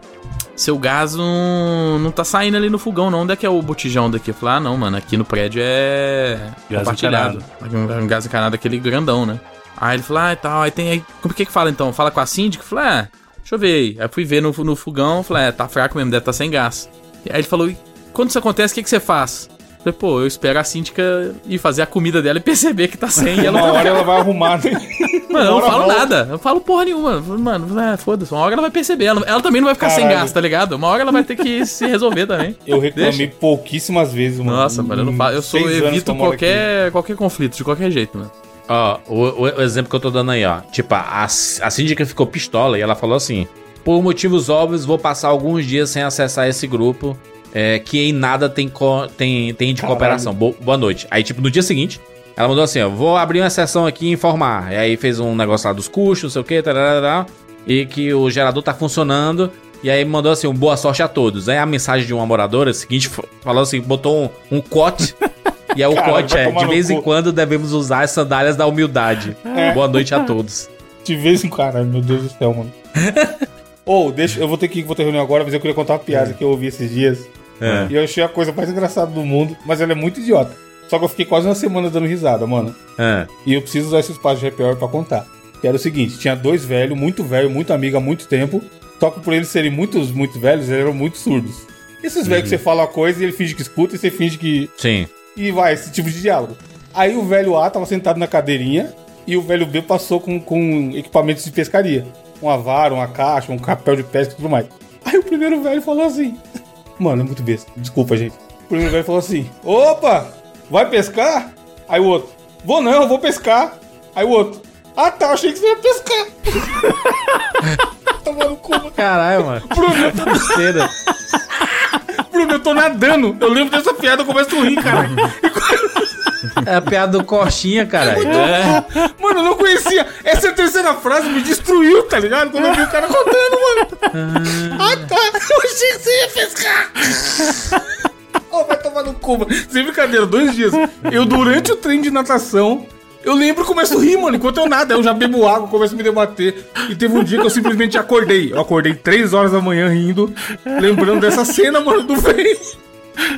seu gás não, não tá saindo ali no fogão não, onde é que é o botijão daqui? Eu falei, ah não, mano, aqui no prédio é Gás compartilhado. Aqui Um, um gás encanado aquele grandão, né? Aí ele falou, ah, e tal, aí tem aí. Por que que fala então? Fala com a síndica? Eu falei, ah, deixa eu ver aí. Aí fui ver no, no fogão, falei, é, tá fraco mesmo, deve estar sem gás. E aí ele falou, e quando isso acontece, o que, que você faz? Falei, pô, eu espero a síndica ir fazer a comida dela e perceber que tá sem e ela Uma não hora ela vai arrumar, né? Mano, eu não falo nada. Eu falo porra nenhuma. Mano, é, foda-se. Uma hora ela vai perceber. Ela, ela também não vai ficar sem Caralho. gás, tá ligado? Uma hora ela vai ter que se resolver também. Eu reclamei Deixa. pouquíssimas vezes, mano. Nossa, mano, eu não falo. Eu sou, evito qualquer, qualquer conflito, de qualquer jeito, mano. Ó, o, o- o exemplo que eu tô dando aí, ó. Tipo, a, a síndica ficou pistola e ela falou assim: Por motivos óbvios, vou passar alguns dias sem acessar esse grupo. É, que em nada tem, tem, tem de Caralho. cooperação. Bo- boa noite. Aí, tipo, no dia seguinte, ela mandou assim: ó, vou abrir uma sessão aqui e informar. E aí fez um negócio lá dos custos, não sei o que, tarará, e que o gerador tá funcionando. E aí mandou assim, um boa sorte a todos. Aí a mensagem de uma moradora seguinte fo- falou assim, botou um, um cote. E aí o *laughs* Cara, cote é, de vez em cu. quando devemos usar as sandálias da humildade. Boa noite a todos. *laughs* De vez em quando, meu Deus do céu, mano. *laughs* Ou, deixa, eu vou ter que vou ter reunião agora, mas eu queria contar uma piada que eu ouvi esses dias. É. E eu achei a coisa mais engraçada do mundo, mas ela é muito idiota. Só que eu fiquei quase uma semana dando risada, mano. É. E eu preciso usar esse espaço de happy hour pra contar. Que era o seguinte: tinha dois velhos, muito velho, muito amigo há muito tempo. Só que por eles serem muitos, muito velhos, eles eram muito surdos. Esses velhos que você fala uma coisa e ele finge que escuta e você finge que. Sim. E vai, esse tipo de diálogo. Aí o velho A tava sentado na cadeirinha e o velho B passou com, com equipamentos de pescaria. Uma vara, uma caixa, um capel de pesca e tudo mais. Aí o primeiro velho falou assim: Mano, é muito besta. Desculpa, gente. O primeiro velho falou assim: Opa, vai pescar? Aí o outro: Vou não, vou pescar. Aí o outro: Ah tá, achei que você ia pescar. *laughs* Tomando cu, mano. Caralho, mano. Bruno, Que besteira. *laughs* Bruno, eu tô nadando. Eu lembro dessa piada, eu começo a rir, cara. É a piada do Coxinha, caralho. Mano, eu não conhecia. Essa terceira frase me destruiu, tá ligado? Quando eu vi o cara contando, mano. Ah, tá. Eu achei que você ia pescar. Ô, vai tomar no cu, mano. Sem brincadeira, dois dias. Eu, durante o treino de natação, eu lembro e começo a rir, mano. Enquanto eu nado, eu já bebo água, começo a me debater. E teve um dia que eu simplesmente acordei. Eu acordei três horas da manhã rindo, lembrando dessa cena, mano, do velho.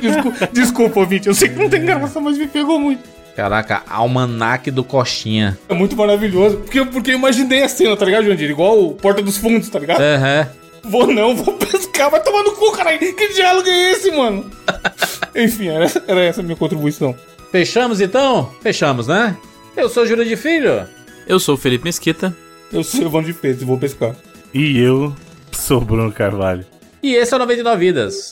Desculpa, desculpa, ouvinte. Eu sei que não tem graça, mas me pegou muito. Caraca, almanaque do Coxinha. É muito maravilhoso. Porque, porque eu imaginei a cena, tá ligado, Jandir? Igual o Porta dos Fundos, tá ligado? Aham. Vou não, vou pescar, vai tomar no cu, caralho. Que diálogo é esse, mano? *laughs* Enfim, era, era essa a minha contribuição. Fechamos então? Fechamos, né? Eu sou Júlio de Filho. Eu sou o Felipe Mesquita. Eu sou Evandro de Freitas e vou pescar. E eu sou Bruno Carvalho. E esse é o 99 Vidas.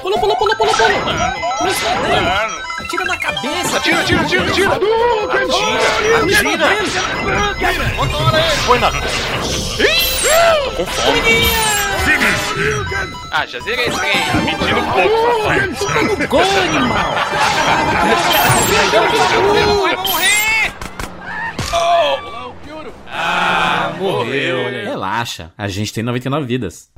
Pula, pula, pula, pula, pula. Atira na cabeça. Atira, atira, atira, atira. Atira, atira. Foi na. Tô com fome. Ah, já zerei esse trem. Tá mentindo um pouco, safado. Gol, animal. Vai morrer! Morreu. Relaxa, a gente tem 99 vidas.